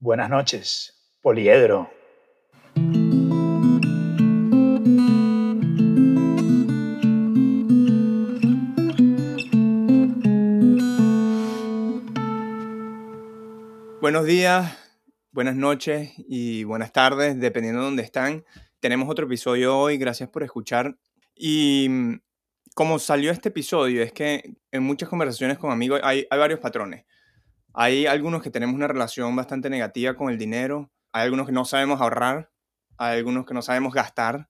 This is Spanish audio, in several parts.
Buenas noches, Poliedro. Buenos días, buenas noches y buenas tardes, dependiendo de dónde están. Tenemos otro episodio hoy, gracias por escuchar. Y mm, como salió este episodio, es que en muchas conversaciones con amigos hay, hay varios patrones. Hay algunos que tenemos una relación bastante negativa con el dinero, hay algunos que no sabemos ahorrar, hay algunos que no sabemos gastar,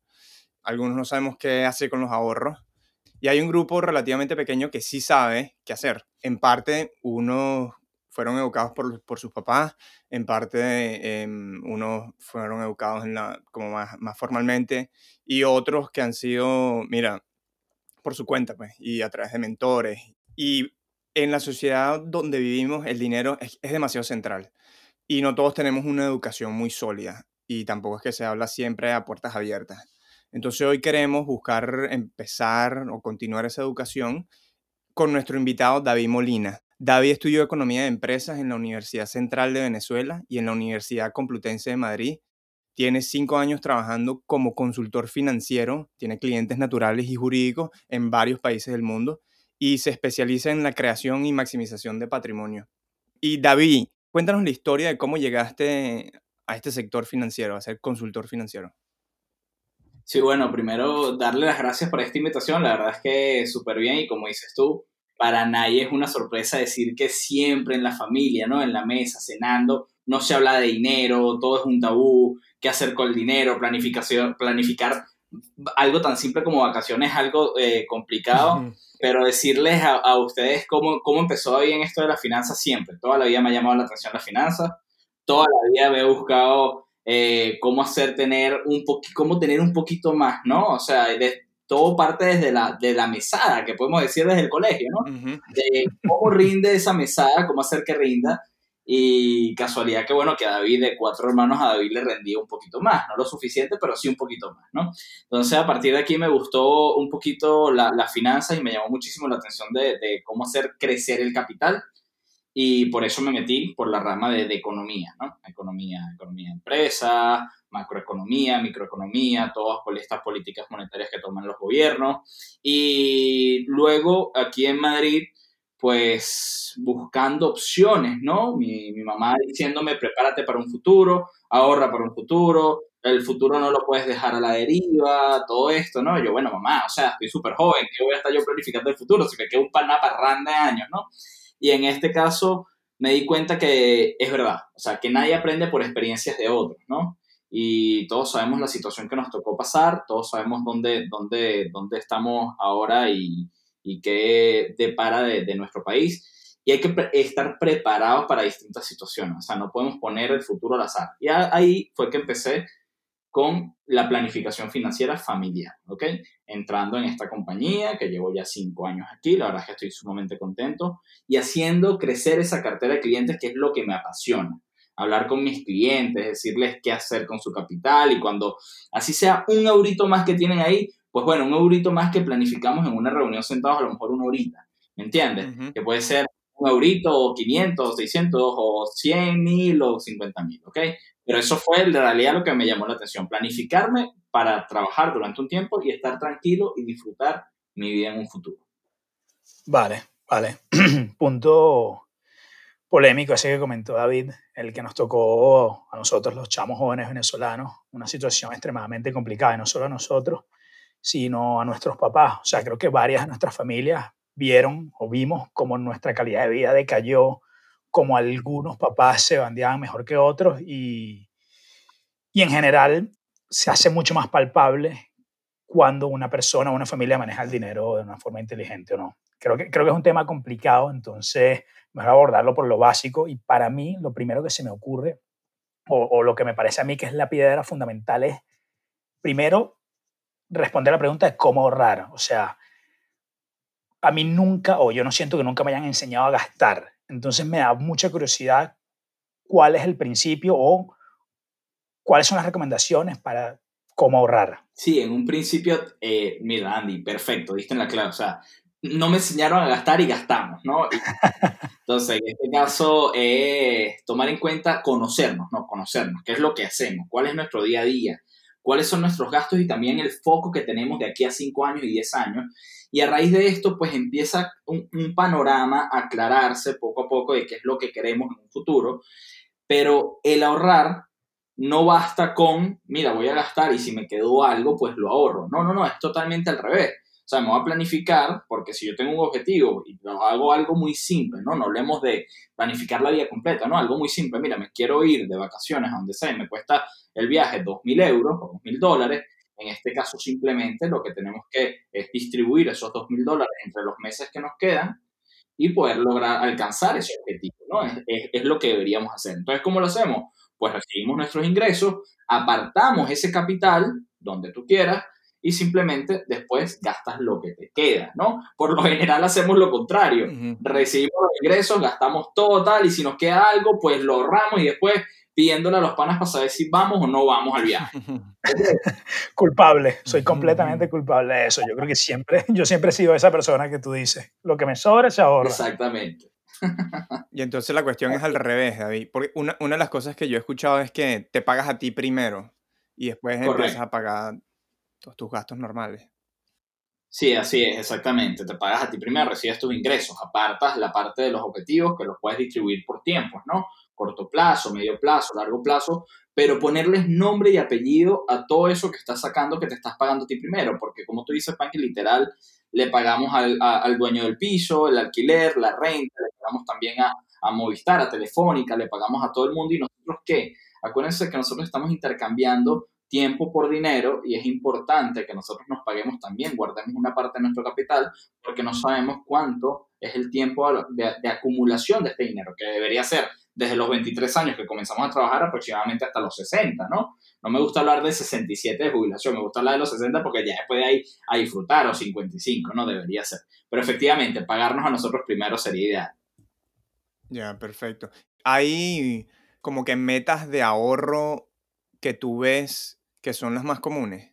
algunos no sabemos qué hacer con los ahorros. Y hay un grupo relativamente pequeño que sí sabe qué hacer. En parte, unos fueron educados por, por sus papás, en parte em, unos fueron educados en la, como más, más formalmente y otros que han sido, mira, por su cuenta, pues, y a través de mentores. Y en la sociedad donde vivimos, el dinero es, demasiado central y no todos tenemos una educación muy sólida y tampoco es que se habla siempre a puertas abiertas. Entonces hoy queremos buscar empezar o continuar esa educación con nuestro invitado David Molina. David estudió Economía de Empresas en la Universidad Central de Venezuela y en la Universidad Complutense de Madrid. Tiene cinco años trabajando como consultor financiero, tiene clientes naturales y jurídicos en varios países del mundo y se especializa en la creación y maximización de patrimonio. Y David, cuéntanos la historia de cómo llegaste a este sector financiero, a ser consultor financiero. Sí, bueno, primero darle las gracias por esta invitación. La verdad es que súper bien y como dices tú, para nadie es una sorpresa decir que siempre en la familia, ¿no? En la mesa, cenando, no se habla de dinero, todo es un tabú, qué hacer con el dinero, planificación, planificar algo tan simple como vacaciones es algo eh, complicado, pero decirles a, ustedes cómo, cómo empezó bien esto de la finanza siempre. Toda la vida me ha llamado la atención la finanza, toda la vida me he buscado eh, cómo hacer tener un cómo tener un poquito más, ¿no? O sea, de, todo parte desde la, de la mesada, que podemos decir desde el colegio, ¿no? De cómo rinde esa mesada, cómo hacer que rinda. Y casualidad que, bueno, que a David, de cuatro hermanos, a David le rendía un poquito más, no lo suficiente, pero sí un poquito más, ¿no? Entonces, a partir de aquí me gustó un poquito la, la finanza y me llamó muchísimo la atención de, de, cómo hacer crecer el capital. Y por eso me metí por la rama de, de economía, ¿no? Economía, economía de empresa, macroeconomía, microeconomía, todas estas políticas monetarias que toman los gobiernos. Y luego aquí en Madrid, pues buscando opciones, ¿no? Mi, mi, mamá diciéndome, prepárate para un futuro, ahorra para un futuro, el futuro no lo puedes dejar a la deriva, todo esto, ¿no? yo, bueno, mamá, o sea, estoy súper joven, ¿qué voy a estar yo planificando el futuro? Si me queda un panaparrán de años, ¿no? Y en este caso me di cuenta que es verdad, o sea, que nadie aprende por experiencias de otros, ¿no? y todos sabemos la situación que nos tocó pasar, todos sabemos dónde, dónde, dónde estamos ahora y, y qué depara de, de nuestro país. Y hay que estar preparados para distintas situaciones, o sea, no podemos poner el futuro al azar. Y ahí fue que empecé con la planificación financiera familiar, ¿ok? Entrando en esta compañía que llevo ya cinco años aquí, la verdad es que estoy sumamente contento, y haciendo crecer esa cartera de clientes que es lo que me apasiona hablar con mis clientes, decirles qué hacer con su capital y cuando así sea un eurito más que tienen ahí, pues bueno, un eurito más que planificamos en una reunión sentados a lo mejor una horita, ¿me entiendes? Que puede ser un eurito o 500, 600 o 100 mil o 50 mil, ¿ok? Pero eso fue en realidad lo que me llamó la atención, planificarme para trabajar durante un tiempo y estar tranquilo y disfrutar mi vida en un futuro. Vale, vale. Punto polémico ese que comentó David, el que nos tocó a nosotros los chamos jóvenes venezolanos, una situación extremadamente complicada, y no solo a nosotros, sino a nuestros papás. O sea, creo que varias de nuestras familias vieron o vimos cómo nuestra calidad de vida decayó, como algunos papás se bandeaban mejor que otros y, y en general se hace mucho más palpable cuando una persona o una familia maneja el dinero de una forma inteligente o no. Creo que, creo que es un tema complicado, entonces mejor abordarlo por lo básico y para mí lo primero que se me ocurre o, lo que me parece a mí que es la piedra fundamental es primero responder la pregunta de cómo ahorrar. O sea, a mí nunca, o yo no siento que nunca me hayan enseñado a gastar. Entonces me da mucha curiosidad cuál es el principio o cuáles son las recomendaciones para cómo ahorrar. Sí, en un principio, eh, mira, Andy, perfecto, diste en la clave. O sea, no me enseñaron a gastar y gastamos, ¿no? Entonces, en este caso, es tomar en cuenta conocernos, ¿no? Conocernos, qué es lo que hacemos, cuál es nuestro día a día, cuáles son nuestros gastos y también el foco que tenemos de aquí a 5 años y 10 años. Y a raíz de esto, pues empieza un, panorama a aclararse poco a poco de qué es lo que queremos en un futuro. Pero el ahorrar no basta con, mira, voy a gastar y si me quedó algo, pues lo ahorro. No, no, no, es totalmente al revés. O sea, me voy a planificar porque si yo tengo un objetivo y hago algo muy simple, ¿no? No hablemos de planificar la vida completa, ¿no? Algo muy simple. Mira, me quiero ir de vacaciones a donde sea y me cuesta el viaje 2.000 euros o 2.000 dólares. En este caso, simplemente lo que tenemos que es distribuir esos 2.000 dólares entre los meses que nos quedan y poder lograr alcanzar ese objetivo, ¿no? Es, es, es lo que deberíamos hacer. Entonces, ¿cómo lo hacemos? pues recibimos nuestros ingresos, apartamos ese capital donde tú quieras y simplemente después gastas lo que te queda, ¿no? Por lo general hacemos lo contrario, recibimos los ingresos, gastamos todo tal y si nos queda algo, pues lo ahorramos y después pidiéndole a los panas para saber si vamos o no vamos al viaje. culpable, soy completamente culpable de eso. Yo creo que siempre, yo siempre he sido esa persona que tú dices, lo que me sobra se ahorra. Exactamente. Y entonces la cuestión es al revés, David. Porque una, una, de las cosas que yo he escuchado es que te pagas a ti primero y después Correcto. empiezas a pagar todos tus gastos normales. Sí, así es, exactamente. Te pagas a ti primero, recibes tus ingresos, apartas la parte de los objetivos que los puedes distribuir por tiempos, ¿no? Corto plazo, medio plazo, largo plazo, pero ponerles nombre y apellido a todo eso que estás sacando que te estás pagando a ti primero, porque como tú dices, Panky, literal, le pagamos al, al, dueño del piso, el alquiler, la renta, le pagamos también a, a, Movistar, a Telefónica, le pagamos a todo el mundo y nosotros qué? Acuérdense que nosotros estamos intercambiando tiempo por dinero y es importante que nosotros nos paguemos también, guardemos una parte de nuestro capital porque no sabemos cuánto es el tiempo de, acumulación de este dinero, que debería ser desde los 23 años que comenzamos a trabajar aproximadamente hasta los 60, ¿no? No me gusta hablar de 67 de jubilación, me gusta hablar de los 60 porque ya después de ahí a disfrutar, o 55, ¿no? Debería ser. Pero efectivamente, pagarnos a nosotros primero sería ideal. Ya, perfecto. Hay como que metas de ahorro que tú ves que son las más comunes.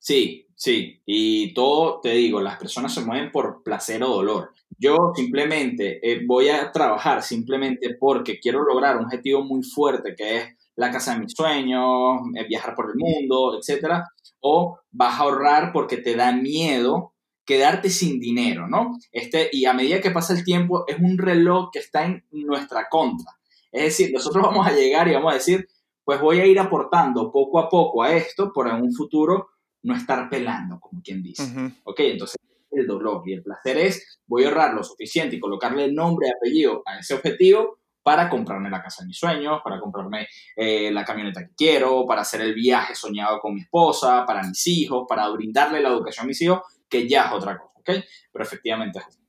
Sí, sí. Y todo, te digo, las personas se mueven por placer o dolor. Yo simplemente eh, voy a trabajar simplemente porque quiero lograr un objetivo muy fuerte que es la casa de mis sueños, eh, viajar por el mundo, etcétera, o vas a ahorrar porque te da miedo quedarte sin dinero, ¿no? Este, y a medida que pasa el tiempo, es un reloj que está en nuestra contra. Es decir, nosotros vamos a llegar y vamos a decir, pues voy a ir aportando poco a poco a esto para en un futuro no estar pelando, como quien dice. Uh -huh. Ok, entonces el dolor y el placer es, voy a ahorrar lo suficiente y colocarle el nombre y apellido a ese objetivo para comprarme la casa de mis sueños, para comprarme eh, la camioneta que quiero, para hacer el viaje soñado con mi esposa, para mis hijos, para brindarle la educación a mis hijos, que ya es otra cosa, ¿ok? Pero efectivamente es así.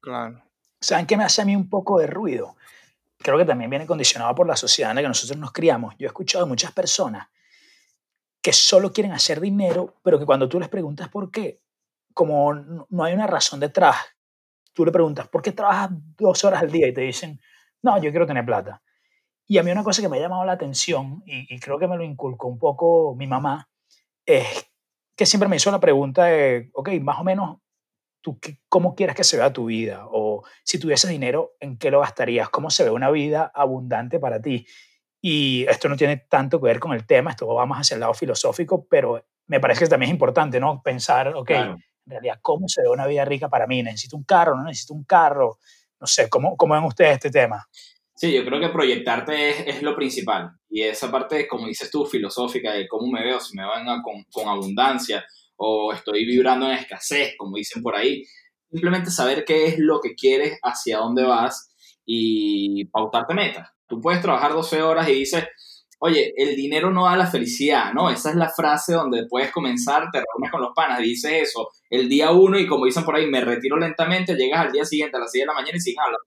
Claro. ¿Saben qué me hace a mí un poco de ruido? Creo que también viene condicionado por la sociedad en la que nosotros nos criamos. Yo he escuchado a muchas personas que solo quieren hacer dinero, pero que cuando tú les preguntas por qué, como no hay una razón detrás, tú le preguntas, ¿por qué trabajas dos horas al día? Y te dicen, no, yo quiero tener plata. Y a mí una cosa que me ha llamado la atención, y, y creo que me lo inculcó un poco mi mamá, es que siempre me hizo la pregunta de, ok, más o menos, ¿tú cómo quieres que se vea tu vida? O si tuvieses dinero, ¿en qué lo gastarías? ¿Cómo se ve una vida abundante para ti? Y esto no tiene tanto que ver con el tema, esto va más hacia el lado filosófico, pero me parece que también es importante, ¿no? Pensar, ok, claro. en realidad, ¿cómo se ve una vida rica para mí? ¿Necesito un carro? ¿No necesito un carro? No sé, ¿cómo, cómo ven ustedes este tema? Sí, yo creo que proyectarte es, es, lo principal. Y esa parte, como dices tú, filosófica, de cómo me veo, si me van con, con abundancia o estoy vibrando en escasez, como dicen por ahí. Simplemente saber qué es lo que quieres, hacia dónde vas y pautarte metas. Tú puedes trabajar 12 horas y dices, oye, el dinero no da la felicidad, ¿no? Esa es la frase donde puedes comenzar, te reúnes con los panas, dices eso el día uno y como dicen por ahí, me retiro lentamente, llegas al día siguiente a las 6 de la mañana y siguen hablando.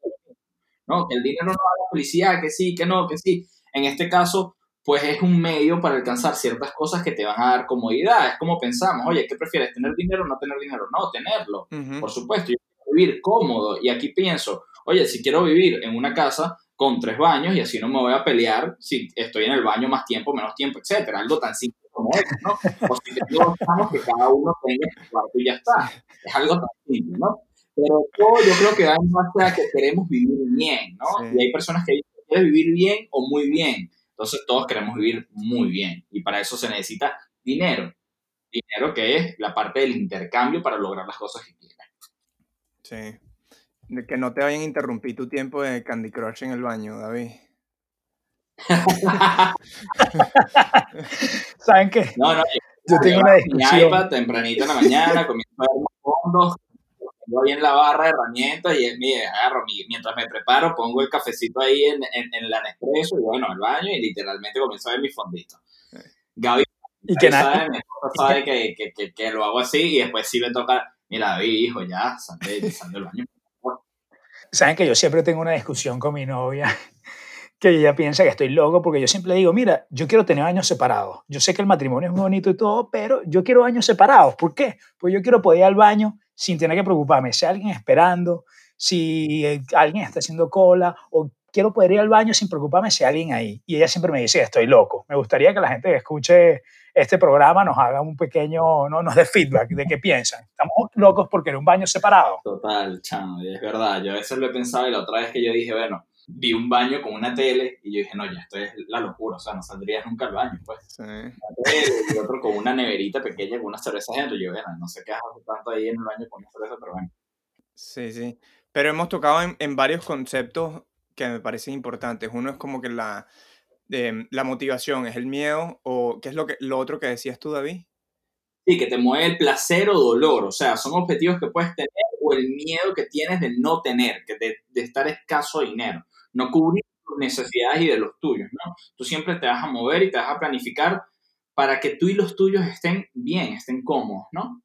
¿No? El dinero no da la felicidad, que sí, que no, que sí. En este caso, pues es un medio para alcanzar ciertas cosas que te van a dar comodidad. Es como pensamos, oye, ¿qué prefieres? ¿Tener dinero o no tener dinero? No, tenerlo. Uh -huh. Por supuesto, yo quiero vivir cómodo. Y aquí pienso, oye, si quiero vivir en una casa con tres baños y así no me voy a pelear si estoy en el baño más tiempo, menos tiempo, etcétera. Algo tan simple como eso, ¿no? O si estamos que cada uno tenga su cuarto y ya está. Es algo tan simple, ¿no? Pero todo yo creo que va en base a que queremos vivir bien, ¿no? Y hay personas que quieren vivir bien o muy bien. Entonces todos queremos vivir muy bien. Y para eso se necesita dinero. Dinero que es la parte del intercambio para lograr las cosas que quieres. Sí. De que no te vayan a interrumpir tu tiempo de Candy Crush en el baño, David. ¿Saben qué? No, no, yo, tengo una discusión. Mi iPad tempranito en la mañana, comienzo a ver fondos, tengo ahí en la barra de herramientas y es mi, agarro, mientras me preparo, pongo el cafecito ahí en, en, en la Nespresso y bueno, al baño y literalmente comienzo a ver mis fonditos. Gaby, y que sabe, mi esposa sabe que, que, que, que, lo hago así y después sí me toca, mira David, hijo, ya, sal, sal del baño. Saben que yo siempre tengo una discusión con mi novia que ella piensa que estoy loco porque yo siempre digo, mira, yo quiero tener años separados. Yo sé que el matrimonio es muy bonito y todo, pero yo quiero años separados. ¿Por qué? Pues yo quiero poder ir al baño sin tener que preocuparme. Si hay alguien esperando, si alguien está haciendo cola, o quiero poder ir al baño sin preocuparme si hay alguien ahí. Y ella siempre me dice, estoy loco. Me gustaría que la gente que escuche este programa nos haga un pequeño, no nos dé feedback de qué piensan. Estamos locos porque era un baño separado. Total, chamo, es verdad. Yo a veces lo he pensado y la otra vez que yo dije, bueno, vi un baño con una tele y yo dije, no, ya esto es la locura, o sea, no saldrías nunca al baño, pues. Sí. y otro con una neverita pequeña con una cerveza dentro. Yo, bueno, no sé qué hago tanto ahí en el baño con una cerveza, pero bueno. Sí, sí. Pero hemos tocado en, en varios conceptos que me parecen importantes. Uno es como que la, de, la motivación, es el miedo, o qué es lo, que, lo otro que decías tú, David. Sí, que te mueve el placer o dolor, o sea, son objetivos que puedes tener o el miedo que tienes de no tener, que de, de estar escaso de dinero no cubrir tus necesidades y de los tuyos, ¿no? Tú siempre te vas a mover y te vas a planificar para que tú y los tuyos estén bien, estén cómodos, ¿no?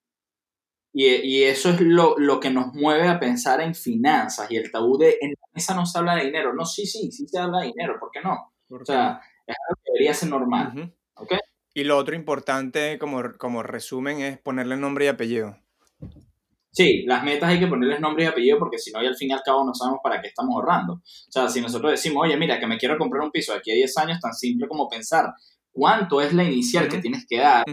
Y, y eso es lo, lo, que nos mueve a pensar en finanzas y el tabú de en la mesa no se habla de dinero. No, sí, sí, sí se habla de dinero, ¿por qué no? o sea, es algo que debería ser normal, ¿ok? Y lo otro importante como, como resumen es ponerle nombre y apellido. Sí, las metas hay que ponerles nombre y apellido porque si no, y al fin y al cabo no sabemos para qué estamos ahorrando. O sea, si nosotros decimos, oye, mira, que me quiero comprar un piso de aquí a 10 años, tan simple como pensar cuánto es la inicial que tienes que dar,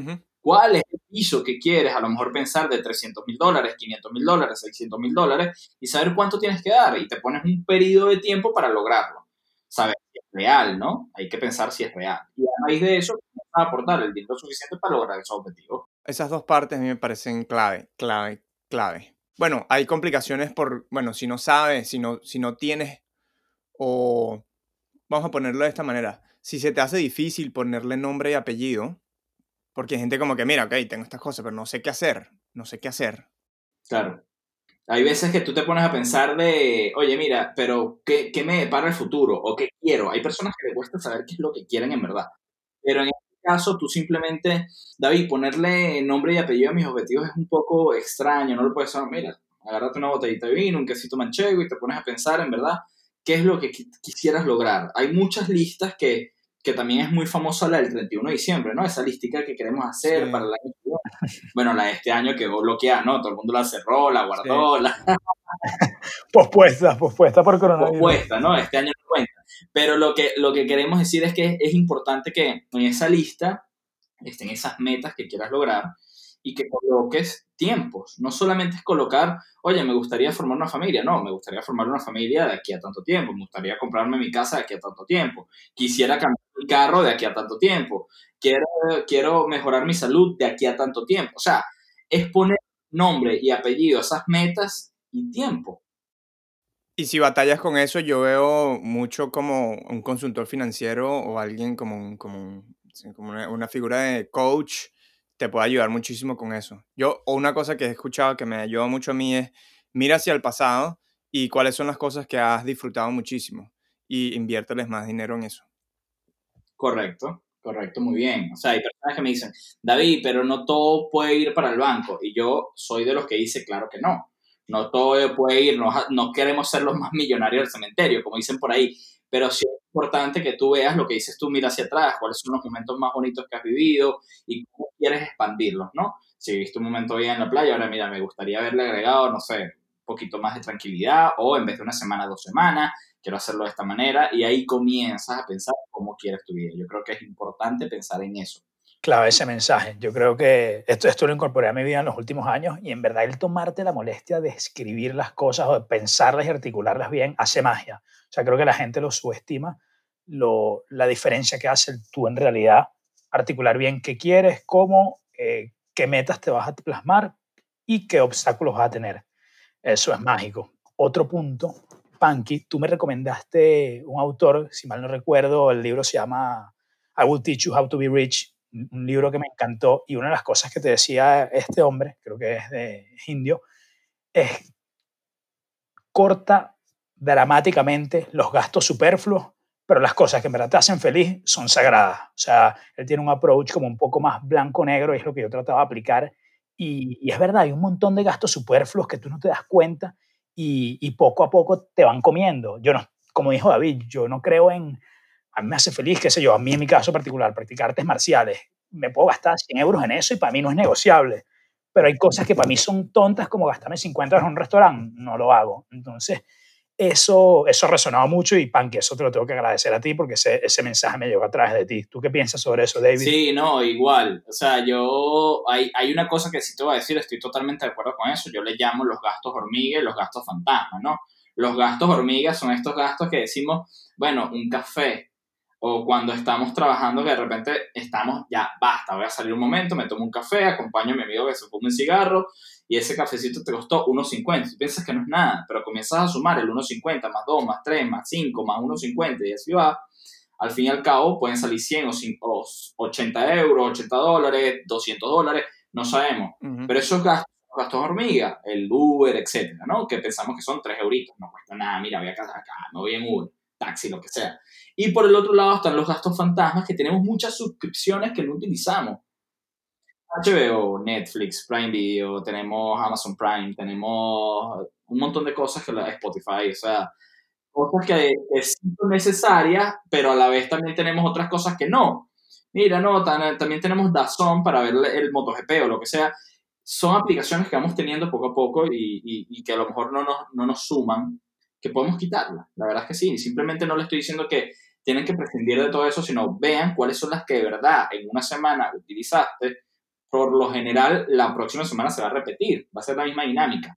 cuál es el piso que quieres, a lo mejor pensar de 300 mil dólares, 500 mil dólares, 600 mil dólares y saber cuánto tienes que dar y te pones un periodo de tiempo para lograrlo. Saber si es real, ¿no? Hay que pensar si es real. Y a raíz de eso, a aportar el dinero suficiente para lograr esos objetivos. Esas dos partes a mí me parecen clave, clave, clave. Bueno, hay complicaciones por, bueno, si no sabes, si no, si no tienes, o vamos a ponerlo de esta manera, si se te hace difícil ponerle nombre y apellido, porque hay gente como que, mira, ok, tengo estas cosas, pero no sé qué hacer, no sé qué hacer. Claro. Hay veces que tú te pones a pensar de, oye, mira, pero ¿qué, qué me depara el futuro? ¿O qué quiero? Hay personas que le cuesta saber qué es lo que quieren en verdad. Pero en caso, tú simplemente, David, ponerle nombre y apellido a mis objetivos es un poco extraño, no lo puedes saber, mira, agárrate una botellita de vino, un quesito manchego y te pones a pensar en verdad qué es lo que quisieras lograr. Hay muchas listas que, que también es muy famosa la del 31 de diciembre, ¿no? Esa listica que queremos hacer para el año Bueno, la de este año quedó bloqueada, ¿no? Todo el mundo la cerró, la guardó, la... pospuesta, pospuesta por coronavirus. Pospuesta, ¿no? Este año no cuenta. Pero lo que, lo que queremos decir es que es importante que en esa lista estén esas metas que quieras lograr y que coloques tiempos. No solamente es colocar, oye, me gustaría formar una familia. No, me gustaría formar una familia de aquí a tanto tiempo. Me gustaría comprarme mi casa de aquí a tanto tiempo. Quisiera cambiar mi carro de aquí a tanto tiempo. Quiero, quiero mejorar mi salud de aquí a tanto tiempo. O sea, es poner nombre y apellido a esas metas y tiempo. Y si batallas con eso, yo veo mucho como un consultor financiero o alguien como, como, como una, figura de coach te puede ayudar muchísimo con eso. Yo, o una cosa que he escuchado que me ayuda mucho a mí es, mira hacia el pasado y cuáles son las cosas que has disfrutado muchísimo y inviérteles más dinero en eso. Correcto, correcto, muy bien. O sea, hay personas que me dicen, David, pero no todo puede ir para el banco. Y yo soy de los que dice, claro que no. No todo puede ir, no, queremos ser los más millonarios del cementerio, como dicen por ahí, pero sí es importante que tú veas lo que dices tú, mira hacia atrás, cuáles son los momentos más bonitos que has vivido y cómo quieres expandirlos, ¿no? Si viviste un momento bien en la playa, ahora mira, me gustaría haberle agregado, no sé, un poquito más de tranquilidad o en vez de una semana, dos semanas, quiero hacerlo de esta manera y ahí comienzas a pensar cómo quieres tu vida. Yo creo que es importante pensar en eso. Clave ese mensaje. Yo creo que esto, esto lo incorporé a mi vida en los últimos años y en verdad el tomarte la molestia de escribir las cosas o de pensarlas y articularlas bien hace magia. O sea, creo que la gente lo subestima, lo, la diferencia que hace tú en realidad articular bien qué quieres, cómo, eh, qué metas te vas a plasmar y qué obstáculos vas a tener. Eso es mágico. Otro punto, Panky, tú me recomendaste un autor, si mal no recuerdo, el libro se llama I Will Teach You How to Be Rich un libro que me encantó y una de las cosas que te decía este hombre, creo que es de indio, es corta dramáticamente los gastos superfluos, pero las cosas que en verdad te hacen feliz son sagradas. O sea, él tiene un approach como un poco más blanco-negro es lo que yo trataba de aplicar. Y, y, es verdad, hay un montón de gastos superfluos que tú no te das cuenta y, y poco a poco te van comiendo. Yo no, como dijo David, yo no creo en a mí me hace feliz, qué sé yo, a mí en mi caso particular, practicar artes marciales, me puedo gastar 100 euros en eso y para mí no es negociable. Pero hay cosas que para mí son tontas, como gastarme 50 euros en un restaurante, no lo hago. Entonces, eso, eso resonaba mucho y, Pan, que eso te lo tengo que agradecer a ti porque ese, ese mensaje me llegó a través de ti. ¿Tú qué piensas sobre eso, David? Sí, no, igual. O sea, yo, hay, hay una cosa que sí te voy a decir, estoy totalmente de acuerdo con eso. Yo le llamo los gastos hormiga y los gastos fantasma, ¿no? Los gastos hormigas son estos gastos que decimos, bueno, un café, o cuando estamos trabajando que de repente estamos, ya basta, voy a salir un momento, me tomo un café, acompaño a mi amigo que se fuma un cigarro y ese cafecito te costó 1.50. Tú piensas que no es nada, pero comienzas a sumar el 1.50 más 2, más 3, más 5, más 1.50 y así va. Al fin y al cabo pueden salir 100 o, 80 euros, 80 dólares, 200 dólares, no sabemos. Pero esos gastos, gastos hormiga, el Uber, etcétera, ¿no? Que pensamos que son 3 euritos, no cuesta nada, mira, voy a casa acá, me voy en Uber, taxi, lo que sea. Y por el otro lado están los gastos fantasmas, que tenemos muchas suscripciones que no utilizamos. HBO, Netflix, Prime Video, tenemos Amazon Prime, tenemos un montón de cosas que la Spotify, o sea, cosas que, son necesarias, pero a la vez también tenemos otras cosas que no. Mira, no, también tenemos Dazón para ver el MotoGP o lo que sea. Son aplicaciones que vamos teniendo poco a poco y, y, que a lo mejor no nos, no nos suman, que podemos quitarlas. La verdad es que sí, simplemente no le estoy diciendo que tienen que prescindir de todo eso, sino vean cuáles son las que de verdad en una semana utilizaste. Por lo general, la próxima semana se va a repetir, va a ser la misma dinámica.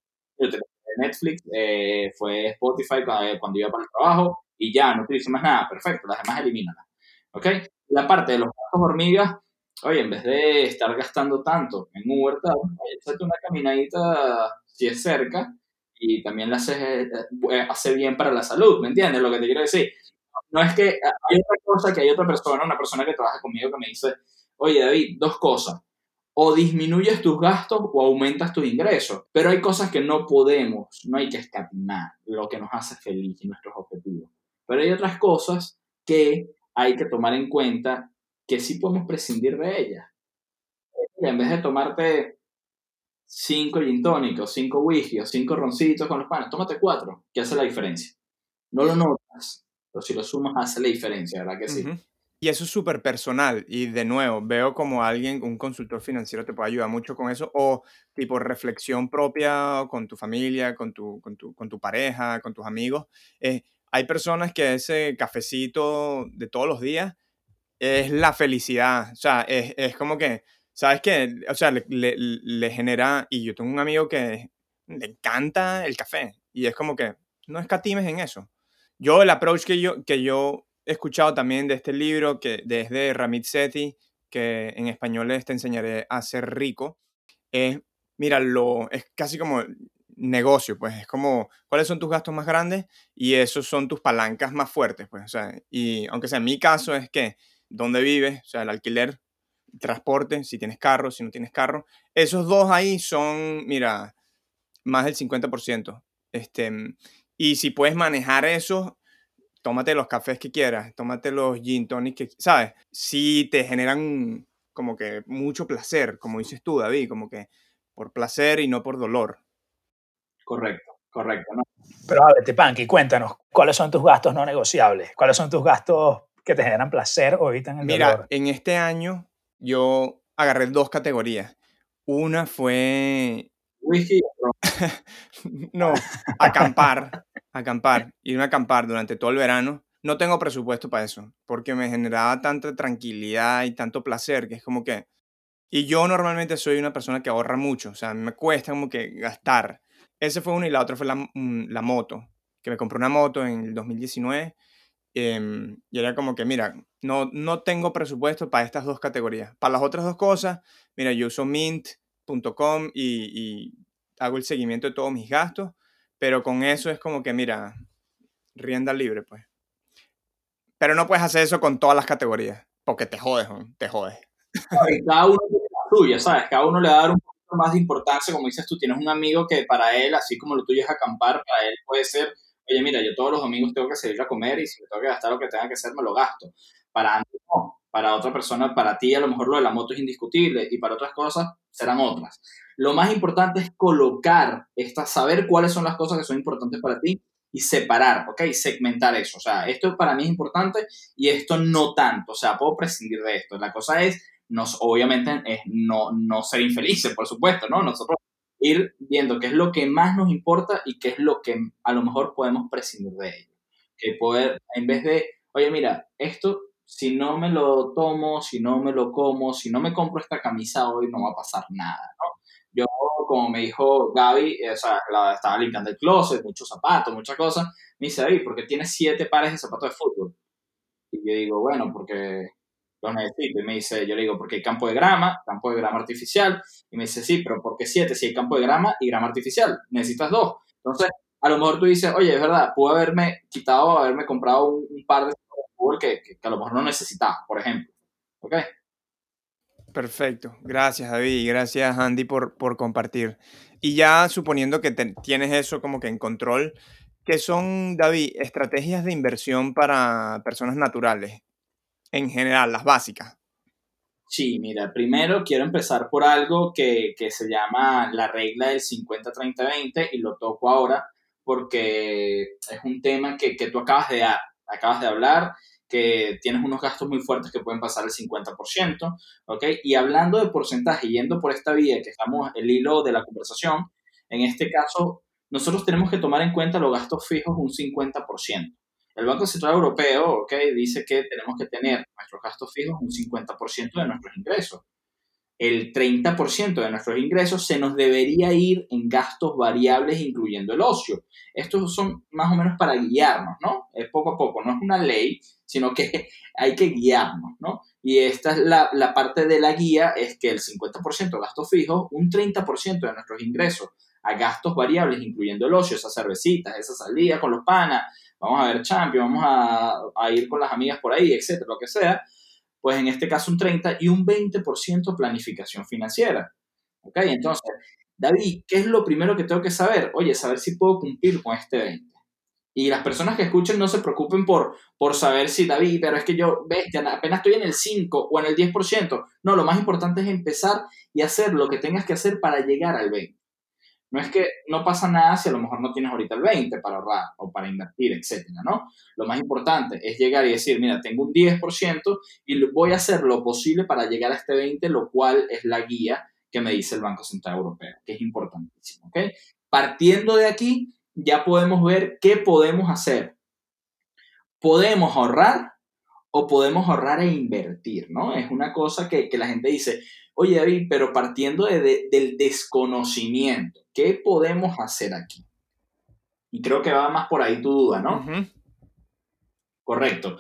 Netflix, eh, fue Spotify cuando, iba para el trabajo y ya, no utilicé más nada, perfecto, las demás elimínalas. ¿Ok? La parte de los gastos hormigas, oye, en vez de estar gastando tanto en Uber, oye, una caminadita si es cerca y también la eh, eh, hace bien para la salud, ¿me entiendes lo que te quiero decir? no es que hay otra cosa que hay otra persona, una persona que trabaja conmigo que me dice, oye David, dos cosas, o disminuyes tus gastos o aumentas tus ingresos, pero hay cosas que no podemos, no hay que escatimar lo que nos hace feliz y nuestros objetivos, pero hay otras cosas que hay que tomar en cuenta que sí podemos prescindir de ellas. En vez de tomarte cinco gin tónicos, cinco whisky o cinco roncitos con los panes, tómate cuatro, que hace la diferencia. No lo notas, pero si lo sumas hace la diferencia, ¿verdad que sí? Y eso es súper personal y de nuevo, veo como alguien, un consultor financiero te puede ayudar mucho con eso o tipo reflexión propia con tu familia, con tu, con tu, con tu pareja, con tus amigos. Eh, hay personas que ese cafecito de todos los días es la felicidad, o sea, es, es como que, ¿sabes qué? O sea, le, le, genera, y yo tengo un amigo que le encanta el café y es como que no escatimes en eso. Yo, el approach que yo, que yo he escuchado también de este libro, que desde Ramit Sethi, que en español les te enseñaré a ser rico, es, mira, lo, es casi como negocio, pues es como, ¿cuáles son tus gastos más grandes? Y esos son tus palancas más fuertes, pues, o sea, y aunque sea en mi caso es que, ¿dónde vives? O sea, el alquiler, transporte, si tienes carro, si no tienes carro, esos dos ahí son, mira, más del 50%. Este, y si puedes manejar eso, tómate los cafés que quieras, tómate los gin tonics que, ¿sabes? Si te generan como que mucho placer, como dices tú, David, como que por placer y no por dolor. Correcto, correcto. ¿no? Pero a ver, Panky, cuéntanos, ¿cuáles son tus gastos no negociables? ¿Cuáles son tus gastos que te generan placer o evitan el Mira, dolor? en este año yo agarré dos categorías. Una fue whisky. no, acampar, acampar, irme a acampar durante todo el verano. no tengo presupuesto para eso, porque me generaba tanta tranquilidad y tanto placer que es como que... Y yo normalmente soy una persona que ahorra mucho, o sea, me cuesta como que gastar. Ese fue uno y la otra fue la, mm, la moto, que me compré una moto en el 2019 em, y era como que, mira, no, no tengo presupuesto para estas dos categorías. Para las otras dos cosas, mira, yo uso mint.com y, y hago el seguimiento de todos mis gastos, pero con eso es como que, mira, rienda libre, pues. Pero no puedes hacer eso con todas las categorías, porque te jodes, te jodes. cada uno la suya, ¿sabes? Cada uno le va a dar un poquito más de importancia, como dices tú, tienes un amigo que para él, así como lo tuyo es acampar, para él puede ser, oye, mira, yo todos los domingos tengo que salir a comer y si me tengo que gastar lo que tenga que hacer, me lo gasto. Para para otra persona, para ti a lo mejor lo de la moto es indiscutible y para otras cosas serán otras. Lo más importante es colocar, esta, saber cuáles son las cosas que son importantes para ti y separar, ¿ok? Segmentar eso. O sea, esto para mí es importante y esto no tanto. O sea, puedo prescindir de esto. La cosa es, nos, obviamente, es no, no ser infelices, por supuesto, ¿no? Nosotros ir viendo qué es lo que más nos importa y qué es lo que a lo mejor podemos prescindir de ello. Que poder, en vez de, oye, mira, esto, si no me lo tomo, si no me lo como, si no me compro esta camisa hoy, no va a pasar nada, ¿no? Yo, como me dijo Gaby, o sea, la, estaba limpiando el closet, muchos zapatos, muchas cosas. Me dice, David, ¿por qué tienes siete pares de zapatos de fútbol? Y yo digo, bueno, porque los necesito. Y me dice, yo le digo, porque hay campo de grama, campo de grama artificial. Y me dice, sí, pero ¿por qué siete si hay campo de grama y grama artificial? Necesitas dos. Entonces, a lo mejor tú dices, oye, es verdad, pude haberme quitado, haberme comprado un, par de que, que, que, a lo mejor no necesitaba, por ejemplo. ¿Ok? Perfecto. Gracias, David. Gracias, Andy, por, por compartir. Y ya suponiendo que tienes eso como que en control, ¿qué son, David, estrategias de inversión para personas naturales? En general, las básicas. Sí, mira, primero quiero empezar por algo que, que se llama la regla del 50-30-20 y lo toco ahora porque es un tema que, que tú acabas de, acabas de hablar que tienes unos gastos muy fuertes que pueden pasar el 50%, ¿ok? Y hablando de porcentaje, yendo por esta vía que estamos, el hilo de la conversación, en este caso, nosotros tenemos que tomar en cuenta los gastos fijos un 50%. El Banco Central Europeo, ¿ok? Dice que tenemos que tener nuestros gastos fijos un 50% de nuestros ingresos. El 30% de nuestros ingresos se nos debería ir en gastos variables, incluyendo el ocio. Estos son más o menos para guiarnos, ¿no? Es poco a poco, no es una ley, sino que hay que guiarnos, ¿no? Y esta es la, la parte de la guía, es que el 50% gastos fijos, un 30% de nuestros ingresos a gastos variables, incluyendo el ocio, esas cervecitas, esas salidas con los panas, vamos a ver Champions, vamos a, a ir con las amigas por ahí, etcétera, lo que sea, pues en este caso un 30 y un 20% planificación financiera. ¿Ok? Entonces, David, ¿qué es lo primero que tengo que saber? Oye, saber si puedo cumplir con este 20. Y las personas que escuchen no se preocupen por, por saber si David, pero es que yo, apenas estoy en el 5 o en el 10%. No, lo más importante es empezar y hacer lo que tengas que hacer para llegar al 20. No es que no pasa nada si a lo mejor no tienes ahorita el 20 para ahorrar o para invertir, etcétera, ¿no? Lo más importante es llegar y decir, mira, tengo un 10% y voy a hacer lo posible para llegar a este 20, lo cual es la guía que me dice el Banco Central Europeo, que es importantísimo, ¿ok? Partiendo de aquí, ya podemos ver qué podemos hacer. Podemos ahorrar o podemos ahorrar e invertir, ¿no? Es una cosa que, la gente dice, oye David, pero partiendo de, del desconocimiento, ¿qué podemos hacer aquí? Y creo que va más por ahí tu duda, ¿no? Correcto.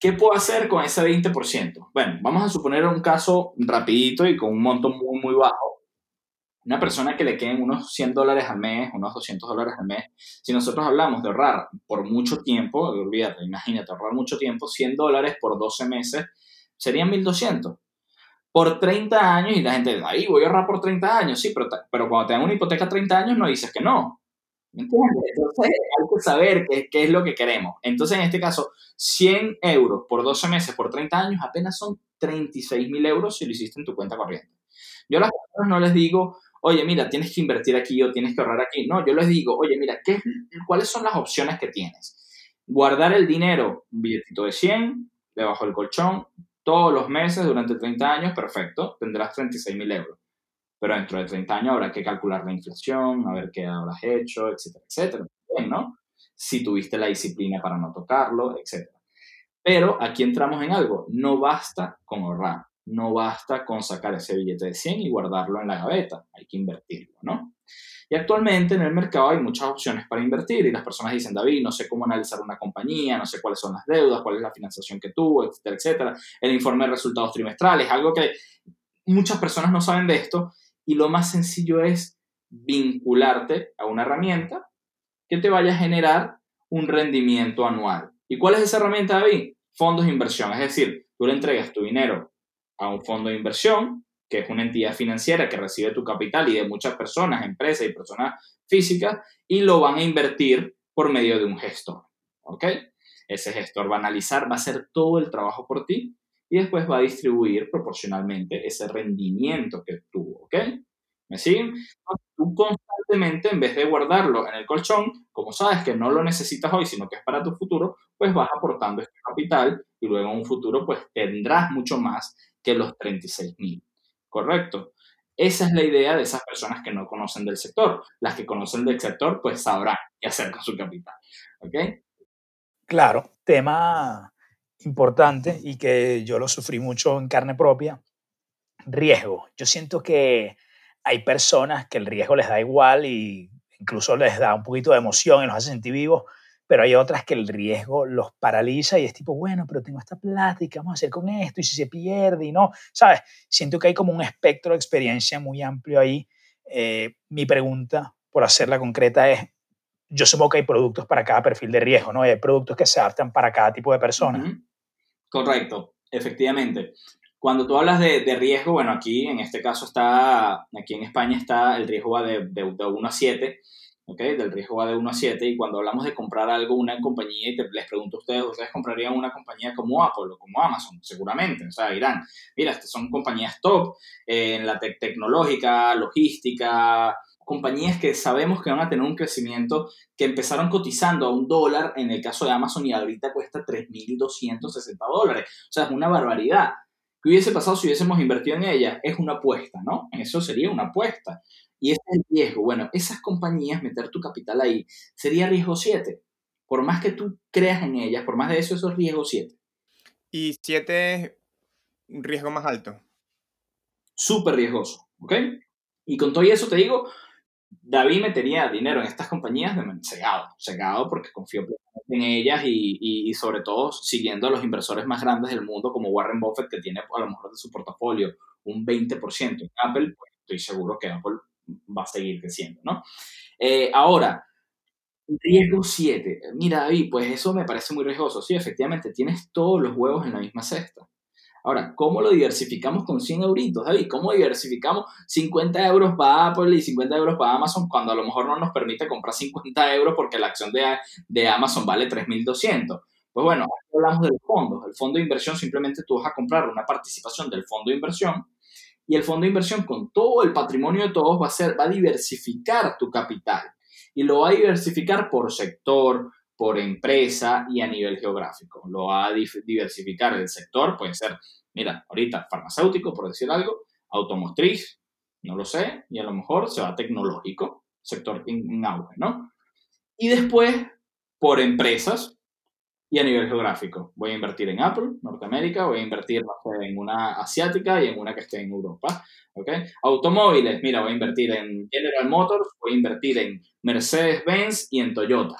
¿Qué puedo hacer con ese 20%? Bueno, vamos a suponer un caso rapidito y con un monto muy, muy bajo una persona que le queden unos 100 dólares al mes, unos 200 dólares al mes, si nosotros hablamos de ahorrar por mucho tiempo, olvídate, imagínate, ahorrar mucho tiempo, 100 dólares por 12 meses, serían 1200. Por 30 años, y la gente, ahí voy a ahorrar por 30 años, sí, pero, pero cuando te dan una hipoteca a 30 años no dices que no. ¿Me entiendes? Entonces hay que saber qué, qué, es lo que queremos. Entonces, en este caso, 100 euros por 12 meses por 30 años apenas son 36 mil euros si lo hiciste en tu cuenta corriente. Yo a las personas no les digo, oye, mira, tienes que invertir aquí o tienes que ahorrar aquí. No, yo les digo, oye, mira, ¿qué, ¿cuáles son las opciones que tienes? Guardar el dinero, un billetito de 100, debajo del colchón, todos los meses durante 30 años, perfecto, tendrás 36 mil euros. Pero dentro de 30 años habrá que calcular la inflación, a ver qué habrás hecho, etcétera, etcétera. Bien, si tuviste la disciplina para no tocarlo, etc. Pero aquí entramos en algo, no basta con ahorrar, no basta con sacar ese billete de 100 y guardarlo en la gaveta, hay que invertirlo, ¿no? Y actualmente en el mercado hay muchas opciones para invertir y las personas dicen, David, no sé cómo analizar una compañía, no sé cuáles son las deudas, cuál es la financiación que tuvo, etcétera, etcétera. El informe de resultados trimestrales, algo que muchas personas no saben de esto y lo más sencillo es vincularte a una herramienta que te vaya a generar un rendimiento anual. ¿Y cuál es esa herramienta, David? Fondos de inversión. Es decir, tú le entregas tu dinero a un fondo de inversión, que es una entidad financiera que recibe tu capital y de muchas personas, empresas y personas físicas, y lo van a invertir por medio de un gestor. ¿Ok? Ese gestor va a analizar, va a hacer todo el trabajo por ti y después va a distribuir proporcionalmente ese rendimiento que tuvo. ¿Ok? ¿Me siguen? tú constantemente, en vez de guardarlo en el colchón, como sabes que no lo necesitas hoy, sino que es para tu futuro, pues vas aportando este capital y luego en un futuro pues tendrás mucho más que los 36 mil. ¿Correcto? Esa es la idea de esas personas que no conocen del sector. Las que conocen del sector pues sabrán qué hacer con su capital. ¿Ok? Claro, tema importante y que yo lo sufrí mucho en carne propia, riesgo. Yo siento que hay personas que el riesgo les da igual y incluso les da un poquito de emoción y los hace sentir vivos, pero hay otras que el riesgo los paraliza y es tipo, bueno, pero tengo esta qué vamos a hacer con esto y si se pierde y no, ¿sabes? Siento que hay como un espectro de experiencia muy amplio ahí. Eh, mi pregunta, por hacerla concreta, es, yo supongo que hay productos para cada perfil de riesgo, ¿no? hay productos que se adaptan para cada tipo de persona. Correcto, efectivamente. Cuando tú hablas de, de, riesgo, bueno, aquí en este caso está, aquí en España está el riesgo de, de, de 1 a 7, ¿ok? Del riesgo va de 1 a 7 y cuando hablamos de comprar algo, una compañía, y te, les pregunto a ustedes, ¿ustedes comprarían una compañía como Apple o como Amazon? Seguramente, o sea, dirán, mira, estas son compañías top eh, en la tecnológica, logística, compañías que sabemos que van a tener un crecimiento que empezaron cotizando a un dólar en el caso de Amazon y ahorita cuesta 3.260 dólares. O sea, es una barbaridad. ¿Qué hubiese pasado si hubiésemos invertido en ella? Es una apuesta, ¿no? Eso sería una apuesta. Y ese es el riesgo. Bueno, esas compañías, meter tu capital ahí, sería riesgo 7. Por más que tú creas en ellas, por más de eso, eso es riesgo 7. ¿Y 7 es un riesgo más alto? Súper riesgoso, ¿ok? Y con todo eso te digo, David metería dinero en estas compañías de cegado, cegado porque confío en ellas y, y, sobre todo siguiendo a los inversores más grandes del mundo como Warren Buffett que tiene a lo mejor de su portafolio un 20% en Apple, pues estoy seguro que Apple va a seguir creciendo, ¿no? Eh, ahora, riesgo 7. Mira, David, pues eso me parece muy riesgoso. Sí, efectivamente, tienes todos los huevos en la misma cesta. Ahora, ¿cómo lo diversificamos con 100 euritos, David? ¿Cómo diversificamos 50 euros para Apple y 50 euros para Amazon cuando a lo mejor no nos permite comprar 50 euros porque la acción de, de Amazon vale 3.200? Pues bueno, hablamos del fondo. El fondo de inversión simplemente tú vas a comprar una participación del fondo de inversión y el fondo de inversión con todo el patrimonio de todos va a, ser, va a diversificar tu capital y lo va a diversificar por sector, por empresa y a nivel geográfico. Lo va a diversificar el sector, puede ser, mira, ahorita farmacéutico, por decir algo, automotriz, no lo sé, y a lo mejor se va tecnológico, sector en, auge, ¿no? Y después, por empresas y a nivel geográfico. Voy a invertir en Apple, Norteamérica, voy a invertir en una asiática y en una que esté en Europa. ¿ok? Automóviles, mira, voy a invertir en General Motors, voy a invertir en Mercedes-Benz y en Toyota.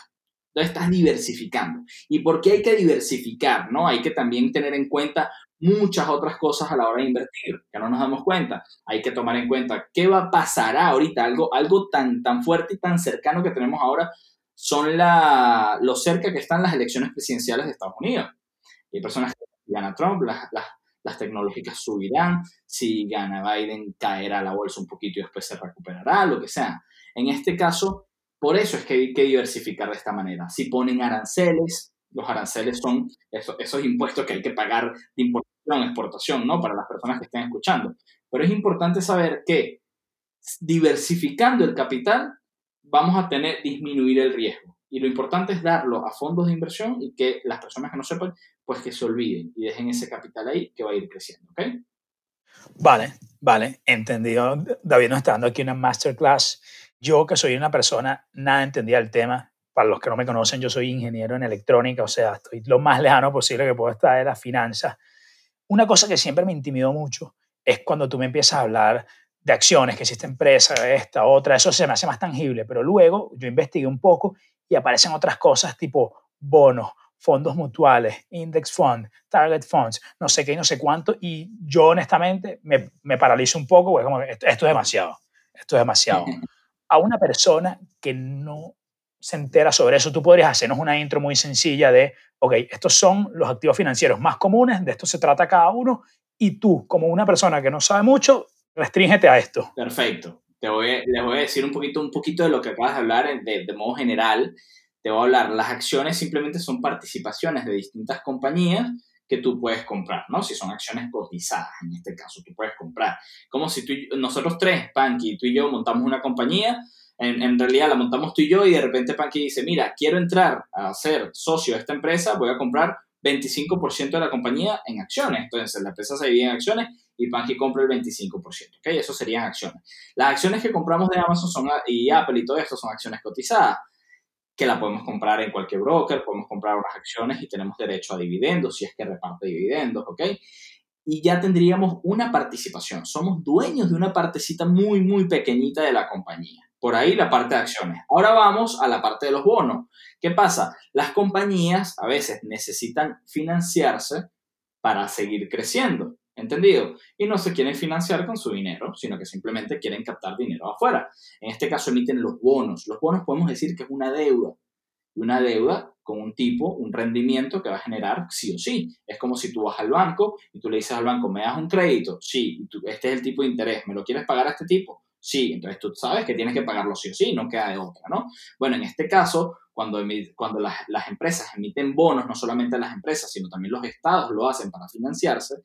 Entonces estás diversificando. ¿Y por qué hay que diversificar? ¿no? Hay que también tener en cuenta muchas otras cosas a la hora de invertir, que no nos damos cuenta. Hay que tomar en cuenta qué va a pasar ahorita, algo, algo tan, tan fuerte y tan cercano que tenemos ahora son la, lo cerca que están las elecciones presidenciales de Estados Unidos. hay personas que gana Trump, las, las, las tecnológicas subirán, si gana Biden caerá la bolsa un poquito y después se recuperará, lo que sea. En este caso, por eso es que hay que diversificar de esta manera. Si ponen aranceles, los aranceles son esos, esos impuestos que hay que pagar de importación, exportación, ¿no? Para las personas que estén escuchando. Pero es importante saber que diversificando el capital vamos a tener disminuir el riesgo. Y lo importante es darlo a fondos de inversión y que las personas que no sepan, pues que se olviden y dejen ese capital ahí que va a ir creciendo, ¿ok? Vale, vale, entendido. David nos está dando aquí una masterclass yo que soy una persona nada entendida del tema, para los que no me conocen, yo soy ingeniero en electrónica, o sea, estoy lo más lejano posible que puedo estar de las finanzas. Una cosa que siempre me intimidó mucho es cuando tú me empiezas a hablar de acciones, que existe empresa, esta, otra, eso se me hace más tangible, pero luego yo investigué un poco y aparecen otras cosas tipo bonos, fondos mutuales, index fund, target funds, no sé qué y no sé cuánto, y yo honestamente me, me paralizo un poco, porque como, esto, esto es demasiado, esto es demasiado. A una persona que no se entera sobre eso, tú podrías hacernos una intro muy sencilla de, ok, estos son los activos financieros más comunes, de esto se trata cada uno, y tú, como una persona que no sabe mucho, restríngete a esto. Perfecto. Te voy, les voy a decir un poquito, un poquito de lo que acabas de hablar de, modo general. Te voy a hablar, las acciones simplemente son participaciones de distintas compañías que tú puedes comprar, ¿no? Si son acciones cotizadas, en este caso, tú puedes comprar. Como si tú, nosotros tres, Panky, tú y yo montamos una compañía, en, en, realidad la montamos tú y yo y de repente Panky dice, mira, quiero entrar a ser socio de esta empresa, voy a comprar 25% de la compañía en acciones. Entonces, la empresa se divide en acciones y Panky compra el 25%. ¿ok? Eso serían acciones. Las acciones que compramos de Amazon son, y Apple y todo esto son acciones cotizadas, que la podemos comprar en cualquier broker, podemos comprar unas acciones y tenemos derecho a dividendos si es que reparte dividendos. ¿ok? Y ya tendríamos una participación. Somos dueños de una partecita muy, muy pequeñita de la compañía. Por ahí la parte de acciones. Ahora vamos a la parte de los bonos. ¿Qué pasa? Las compañías a veces necesitan financiarse para seguir creciendo. ¿Entendido? Y no se quieren financiar con su dinero, sino que simplemente quieren captar dinero afuera. En este caso emiten los bonos. Los bonos podemos decir que es una deuda. Una deuda con un tipo, un rendimiento que va a generar sí o sí. Es como si tú vas al banco y tú le dices al banco, ¿me das un crédito? Sí, este es el tipo de interés, ¿me lo quieres pagar a este tipo? Sí, entonces tú sabes que tienes que pagarlo sí o sí, no queda de otra, ¿no? Bueno, en este caso, cuando, cuando las, las empresas emiten bonos, no solamente las empresas, sino también los estados lo hacen para financiarse,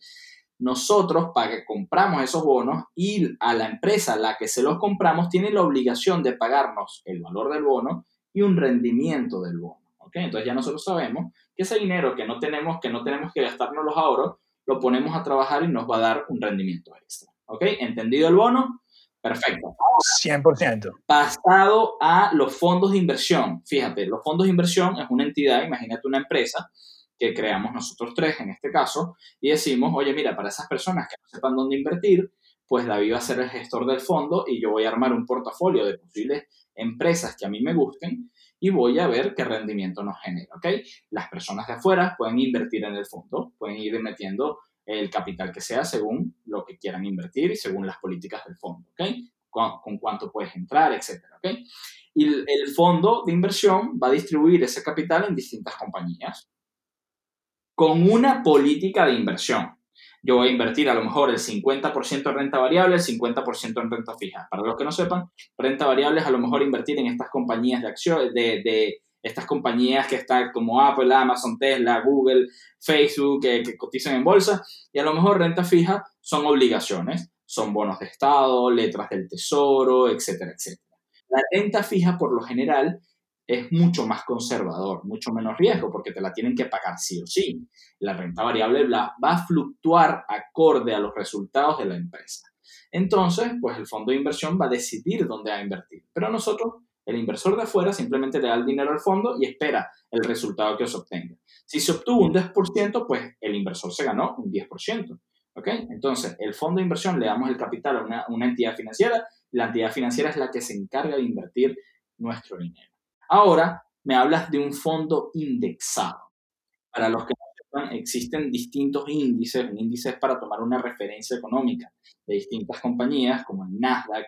nosotros para que compramos esos bonos y a la empresa a la que se los compramos tiene la obligación de pagarnos el valor del bono y un rendimiento del bono. ¿ok? Entonces ya nosotros sabemos que ese dinero que no tenemos, que no tenemos que gastarnos los ahorros, lo ponemos a trabajar y nos va a dar un rendimiento extra. ¿Ok? ¿Entendido el bono? Perfecto. 100%. Pasado a los fondos de inversión. Fíjate, los fondos de inversión es una entidad, imagínate una empresa que creamos nosotros tres en este caso y decimos, oye, mira, para esas personas que no sepan dónde invertir, pues David va a ser el gestor del fondo y yo voy a armar un portafolio de posibles empresas que a mí me gusten y voy a ver qué rendimiento nos genera, ¿ok? Las personas de afuera pueden invertir en el fondo, pueden ir metiendo el capital que sea según lo que quieran invertir y según las políticas del fondo, ¿ok? Con, cuánto puedes entrar, etcétera, ¿ok? Y el fondo de inversión va a distribuir ese capital en distintas compañías con una política de inversión. Yo voy a invertir a lo mejor el 50% en renta variable, el 50% en renta fija. Para los que no sepan, renta variable es a lo mejor invertir en estas compañías de acción, de, de estas compañías que están como Apple, Amazon, Tesla, Google, Facebook, que, que cotizan en bolsa, y a lo mejor renta fija son obligaciones, son bonos de Estado, letras del Tesoro, etcétera, etcétera. La renta fija, por lo general, es mucho más conservador, mucho menos riesgo, porque te la tienen que pagar sí o sí. La renta variable va a fluctuar acorde a los resultados de la empresa. Entonces, pues el fondo de inversión va a decidir dónde va a invertir. Pero nosotros el inversor de afuera simplemente le da el dinero al fondo y espera el resultado que se obtenga. Si se obtuvo un 10%, pues el inversor se ganó un 10%. ¿Ok? Entonces, el fondo de inversión le damos el capital a una, una entidad financiera. La entidad financiera es la que se encarga de invertir nuestro dinero. Ahora, me hablas de un fondo indexado. Para los que no sepan, existen distintos índices, índices para tomar una referencia económica de distintas compañías, como el Nasdaq,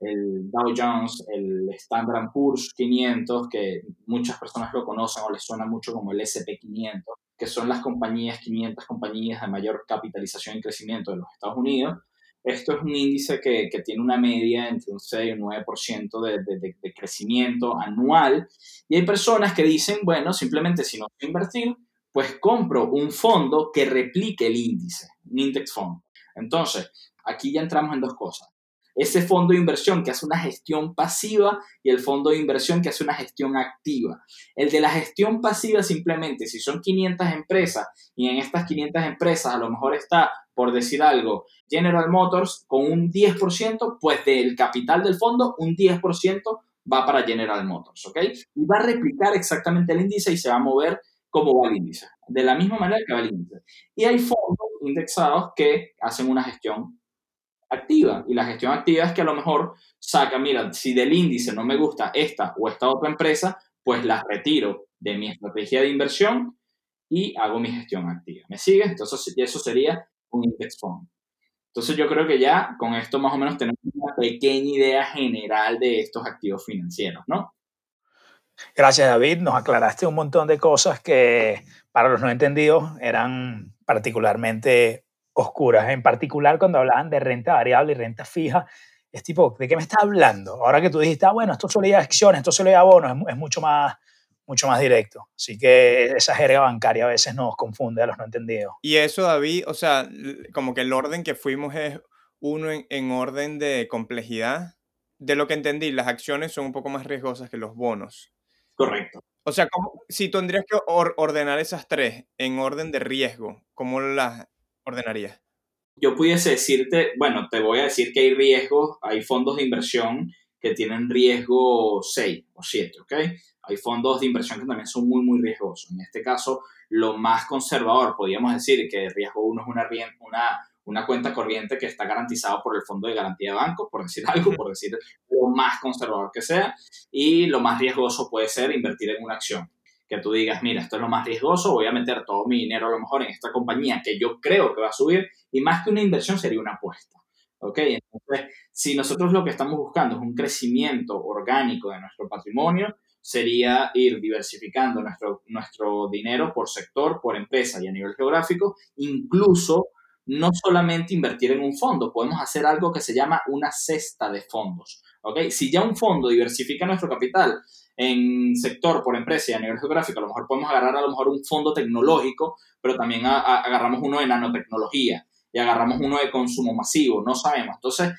el Dow Jones, el Standard Poor's 500, que muchas personas lo conocen o les suena mucho como el SP500, que son las compañías, 500 compañías de mayor capitalización y crecimiento de los Estados Unidos. Esto es un índice que, tiene una media entre un 6 y un 9% de, de, de, crecimiento anual. Y hay personas que dicen, bueno, simplemente si no quiero invertir, pues compro un fondo que replique el índice, un index fund. Entonces, aquí ya entramos en dos cosas ese fondo de inversión que hace una gestión pasiva y el fondo de inversión que hace una gestión activa. El de la gestión pasiva simplemente, si son 500 empresas y en estas 500 empresas a lo mejor está, por decir algo, General Motors con un 10%, pues del capital del fondo, un 10% va para General Motors, ¿ok? Y va a replicar exactamente el índice y se va a mover como va el índice, de la misma manera que va el índice. Y hay fondos indexados que hacen una gestión activa. Y la gestión activa es que a lo mejor saca, mira, si del índice no me gusta esta o esta otra empresa, pues la retiro de mi estrategia de inversión y hago mi gestión activa. ¿Me sigues? Entonces, eso sería un index fund. Entonces, yo creo que ya con esto más o menos tenemos una pequeña idea general de estos activos financieros, ¿no? Gracias, David. Nos aclaraste un montón de cosas que para los no entendidos eran particularmente oscuras. En particular, cuando hablaban de renta variable y renta fija, es tipo, ¿de qué me estás hablando? Ahora que tú dijiste, ah, bueno, esto solo ir acciones, esto solo ir a bonos, es, mucho, más, mucho más directo. Así que esa jerga bancaria a veces nos confunde a los no entendidos. Y eso, David, o sea, como que el orden que fuimos es uno en orden de complejidad. De lo que entendí, las acciones son un poco más riesgosas que los bonos. Correcto. O sea, si tendrías que ordenar esas tres en orden de riesgo, ¿cómo las ordenarías? Yo pudiese decirte, bueno, te voy a decir que hay riesgos, hay fondos de inversión que tienen riesgo 6 o 7, ¿ok? Hay fondos de inversión que también son muy, muy riesgosos. En este caso, lo más conservador, podríamos decir que el riesgo 1 es una, una una cuenta corriente que está garantizado por el Fondo de Garantía de Banco, por decir algo, por decir lo más conservador que sea, y lo más riesgoso puede ser invertir en una acción. Que tú digas, mira, esto es lo más riesgoso, voy a meter todo mi dinero a lo mejor en esta compañía que yo creo que va a subir, y más que una inversión sería una apuesta. ¿Ok? Entonces, si nosotros lo que estamos buscando es un crecimiento orgánico de nuestro patrimonio, sería ir diversificando nuestro, nuestro dinero por sector, por empresa y a nivel geográfico, incluso no solamente invertir en un fondo, podemos hacer algo que se llama una cesta de fondos. ¿ok? Si ya un fondo diversifica nuestro capital en sector por empresa y a nivel geográfico, a lo mejor podemos agarrar a lo mejor un fondo tecnológico, pero también agarramos uno de nanotecnología y agarramos uno de consumo masivo, no sabemos. Entonces,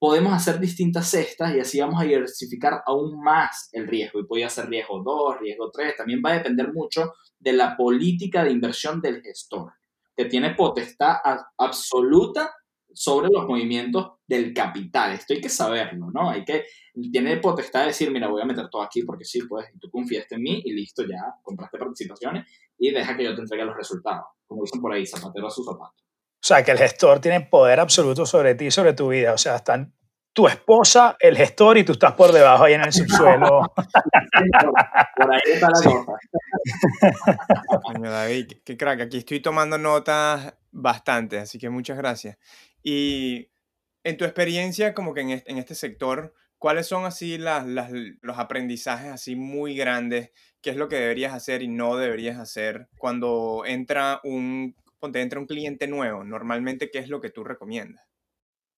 podemos hacer distintas cestas y así vamos a diversificar aún más el riesgo. Y puede ser riesgo 2, riesgo 3, también va a depender mucho de la política de inversión del gestor que tiene potestad absoluta sobre los movimientos del capital. Esto hay que saberlo, ¿no? Hay que, tiene potestad de decir, mira, voy a meter todo aquí porque sí, pues, tú confiaste en mí y listo, ya compraste participaciones y deja que yo te entregue los resultados. Como dicen por ahí, zapatero a su zapato. O sea, que el gestor tiene poder absoluto sobre ti, sobre tu vida. O sea, están tu esposa, el gestor y tú estás por debajo ahí en el subsuelo. por ahí está la cosa. David, qué crack. Aquí estoy tomando notas bastante, así que muchas gracias. Y en tu experiencia, como que en este, en este sector, ¿cuáles son así las, las, los aprendizajes así muy grandes? ¿Qué es lo que deberías hacer y no deberías hacer cuando entra un, entra un cliente nuevo? Normalmente, ¿qué es lo que tú recomiendas?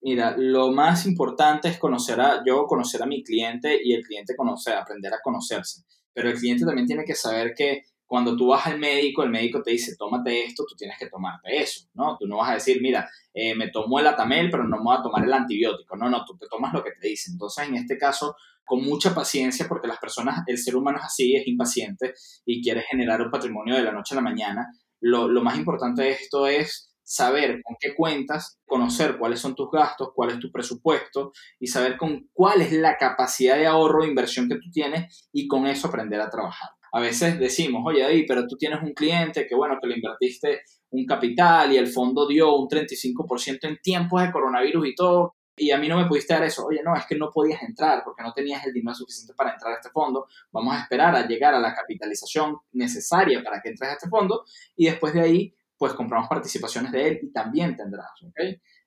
Mira, lo más importante es conocer a, yo conocer a mi cliente y el cliente conocer, aprender a conocerse. Pero el cliente también tiene que saber que cuando tú vas al médico, el médico te dice, tómate esto, tú tienes que tomarte eso, ¿no? Tú no vas a decir, mira, eh, me tomo el atamel, pero no me voy a tomar el antibiótico. No, no, tú te tomas lo que te dice. Entonces, en este caso, con mucha paciencia, porque las personas, el ser humano es así, es impaciente y quiere generar un patrimonio de la noche a la mañana, lo, lo más importante de esto es saber con qué cuentas, conocer cuáles son tus gastos, cuál es tu presupuesto y saber con cuál es la capacidad de ahorro o inversión que tú tienes y con eso aprender a trabajar. A veces decimos, oye David, pero tú tienes un cliente que bueno, que le invertiste un capital y el fondo dio un 35% en tiempos de coronavirus y todo, y a mí no me pudiste dar eso. Oye, no, es que no podías entrar porque no tenías el dinero suficiente para entrar a este fondo. Vamos a esperar a llegar a la capitalización necesaria para que entres a este fondo y después de ahí pues compramos participaciones de él y también tendrás, ¿ok?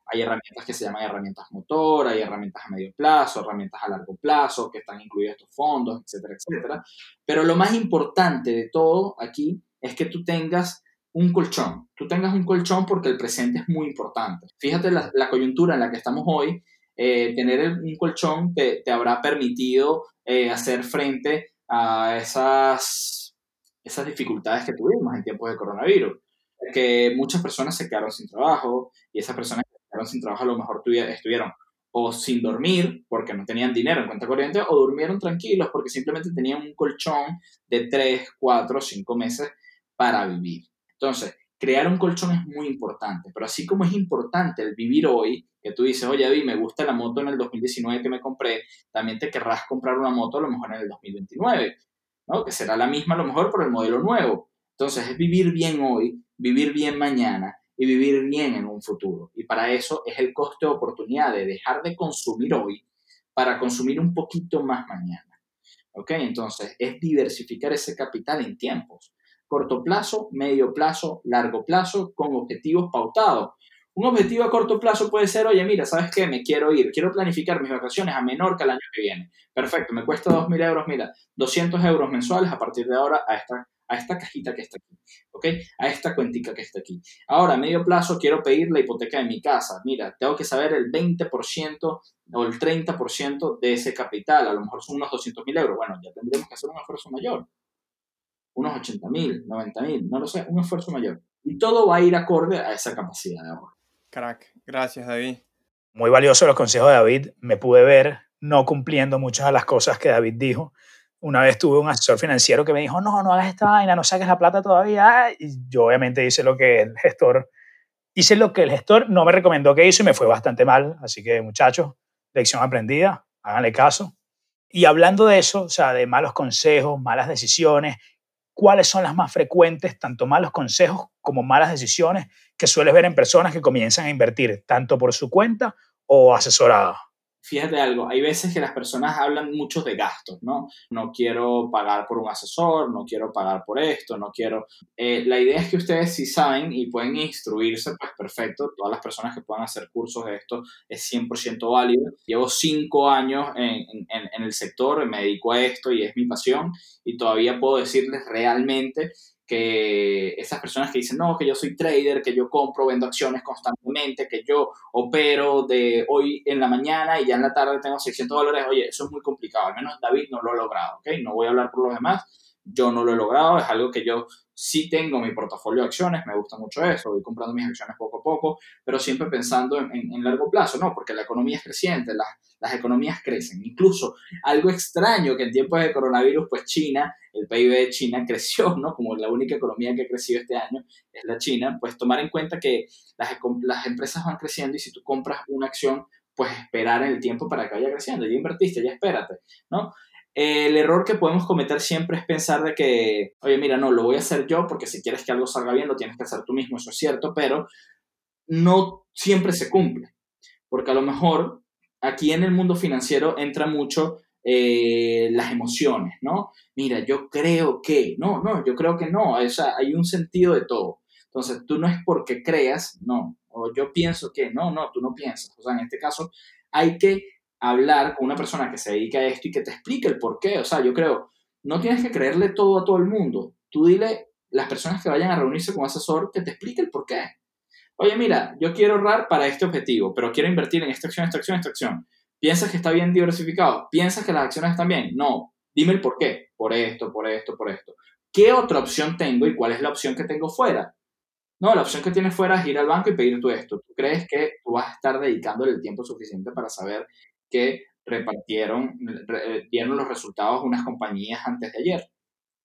Hay herramientas que se llaman herramientas motor, hay herramientas a medio plazo, herramientas a largo plazo que están incluidas estos fondos, etcétera, etcétera. Pero lo más importante de todo aquí es que tú tengas un colchón. Tú tengas un colchón porque el presente es muy importante. Fíjate la, coyuntura en la que estamos hoy. Eh, tener un colchón te, habrá permitido eh, hacer frente a esas, esas dificultades que tuvimos en tiempos de coronavirus que muchas personas se quedaron sin trabajo y esas personas que se quedaron sin trabajo a lo mejor estuvieron o sin dormir porque no tenían dinero en cuenta corriente o durmieron tranquilos porque simplemente tenían un colchón de 3, 4, 5 meses para vivir. Entonces, crear un colchón es muy importante, pero así como es importante el vivir hoy, que tú dices, oye, David, me gusta la moto en el 2019 que me compré, también te querrás comprar una moto a lo mejor en el 2029, ¿no? Que será la misma a lo mejor por el modelo nuevo. Entonces es vivir bien hoy, vivir bien mañana y vivir bien en un futuro. Y para eso es el coste de oportunidad de dejar de consumir hoy para consumir un poquito más mañana. ¿Ok? Entonces es diversificar ese capital en tiempos. Corto plazo, medio plazo, largo plazo, con objetivos pautados. Un objetivo a corto plazo puede ser, oye, mira, ¿sabes qué? Me quiero ir, quiero planificar mis vacaciones a menor que el año que viene. Perfecto, me cuesta 2.000 euros, mira, 200 euros mensuales a partir de ahora a esta, a esta cajita que está aquí, ¿ok? A esta cuentica que está aquí. Ahora, a medio plazo, quiero pedir la hipoteca de mi casa. Mira, tengo que saber el 20% o el 30% de ese capital. A lo mejor son unos 200.000 euros. Bueno, ya tendremos que hacer un esfuerzo mayor. Unos 80.000, 90.000, no lo sé, un esfuerzo mayor. Y todo va a ir acorde a esa capacidad de ahorro. Crack, gracias David. Muy valiosos los consejos de David. Me pude ver no cumpliendo muchas de las cosas que David dijo. Una vez tuve un asesor financiero que me dijo, no, no hagas esta vaina, no saques la plata todavía. Y yo obviamente hice lo que el gestor, hice lo que el gestor no me recomendó que hizo y me fue bastante mal. Así que muchachos, lección aprendida, háganle caso. Y hablando de eso, o sea, de malos consejos, malas decisiones, ¿cuáles son las más frecuentes, tanto malos consejos como malas decisiones que sueles ver en personas que comienzan a invertir tanto por su cuenta o asesorada? Fíjate algo, hay veces que las personas hablan mucho de gastos, ¿no? No quiero pagar por un asesor, no quiero pagar por esto, no quiero... Eh, la idea es que ustedes sí saben y pueden instruirse, pues perfecto, todas las personas que puedan hacer cursos de esto es 100% válido. Llevo cinco años en, en, en el sector, me dedico a esto y es mi pasión y todavía puedo decirles realmente que esas personas que dicen, no, que yo soy trader, que yo compro, vendo acciones constantemente, que yo opero de hoy en la mañana y ya en la tarde tengo 600 dólares, oye, eso es muy complicado, al menos David no lo ha logrado, ¿ok? No voy a hablar por los demás, yo no lo he logrado, es algo que yo sí tengo mi portafolio de acciones, me gusta mucho eso, voy comprando mis acciones poco a poco, pero siempre pensando en, largo plazo, ¿no? Porque la economía es creciente, las, las economías crecen. Incluso algo extraño que en tiempos de coronavirus, pues China, el PIB de China creció, ¿no? Como la única economía que ha crecido este año es la China, pues tomar en cuenta que las, las empresas van creciendo y si tú compras una acción, pues esperar en el tiempo para que vaya creciendo. Ya invertiste, ya espérate, ¿no? El error que podemos cometer siempre es pensar de que, oye, mira, no, lo voy a hacer yo porque si quieres que algo salga bien lo tienes que hacer tú mismo, eso es cierto, pero no siempre se cumple. Porque a lo mejor aquí en el mundo financiero entra mucho eh, las emociones, ¿no? Mira, yo creo que, no, no, yo creo que no, o sea, hay un sentido de todo. Entonces, tú no es porque creas, no, o yo pienso que, no, no, tú no piensas. O sea, en este caso, hay que hablar con una persona que se dedica a esto y que te explique el por qué. O sea, yo creo, no tienes que creerle todo a todo el mundo. Tú dile las personas que vayan a reunirse con asesor que te explique el por qué. Oye, mira, yo quiero ahorrar para este objetivo, pero quiero invertir en esta acción, esta acción, esta acción. ¿Piensas que está bien diversificado? ¿Piensas que las acciones están bien? No. Dime el por qué. Por esto, por esto, por esto. ¿Qué otra opción tengo y cuál es la opción que tengo fuera? No, la opción que tienes fuera es ir al banco y pedir tú esto. ¿Tú crees que tú vas a estar dedicándole el tiempo suficiente para saber que repartieron, dieron los resultados unas compañías antes de ayer,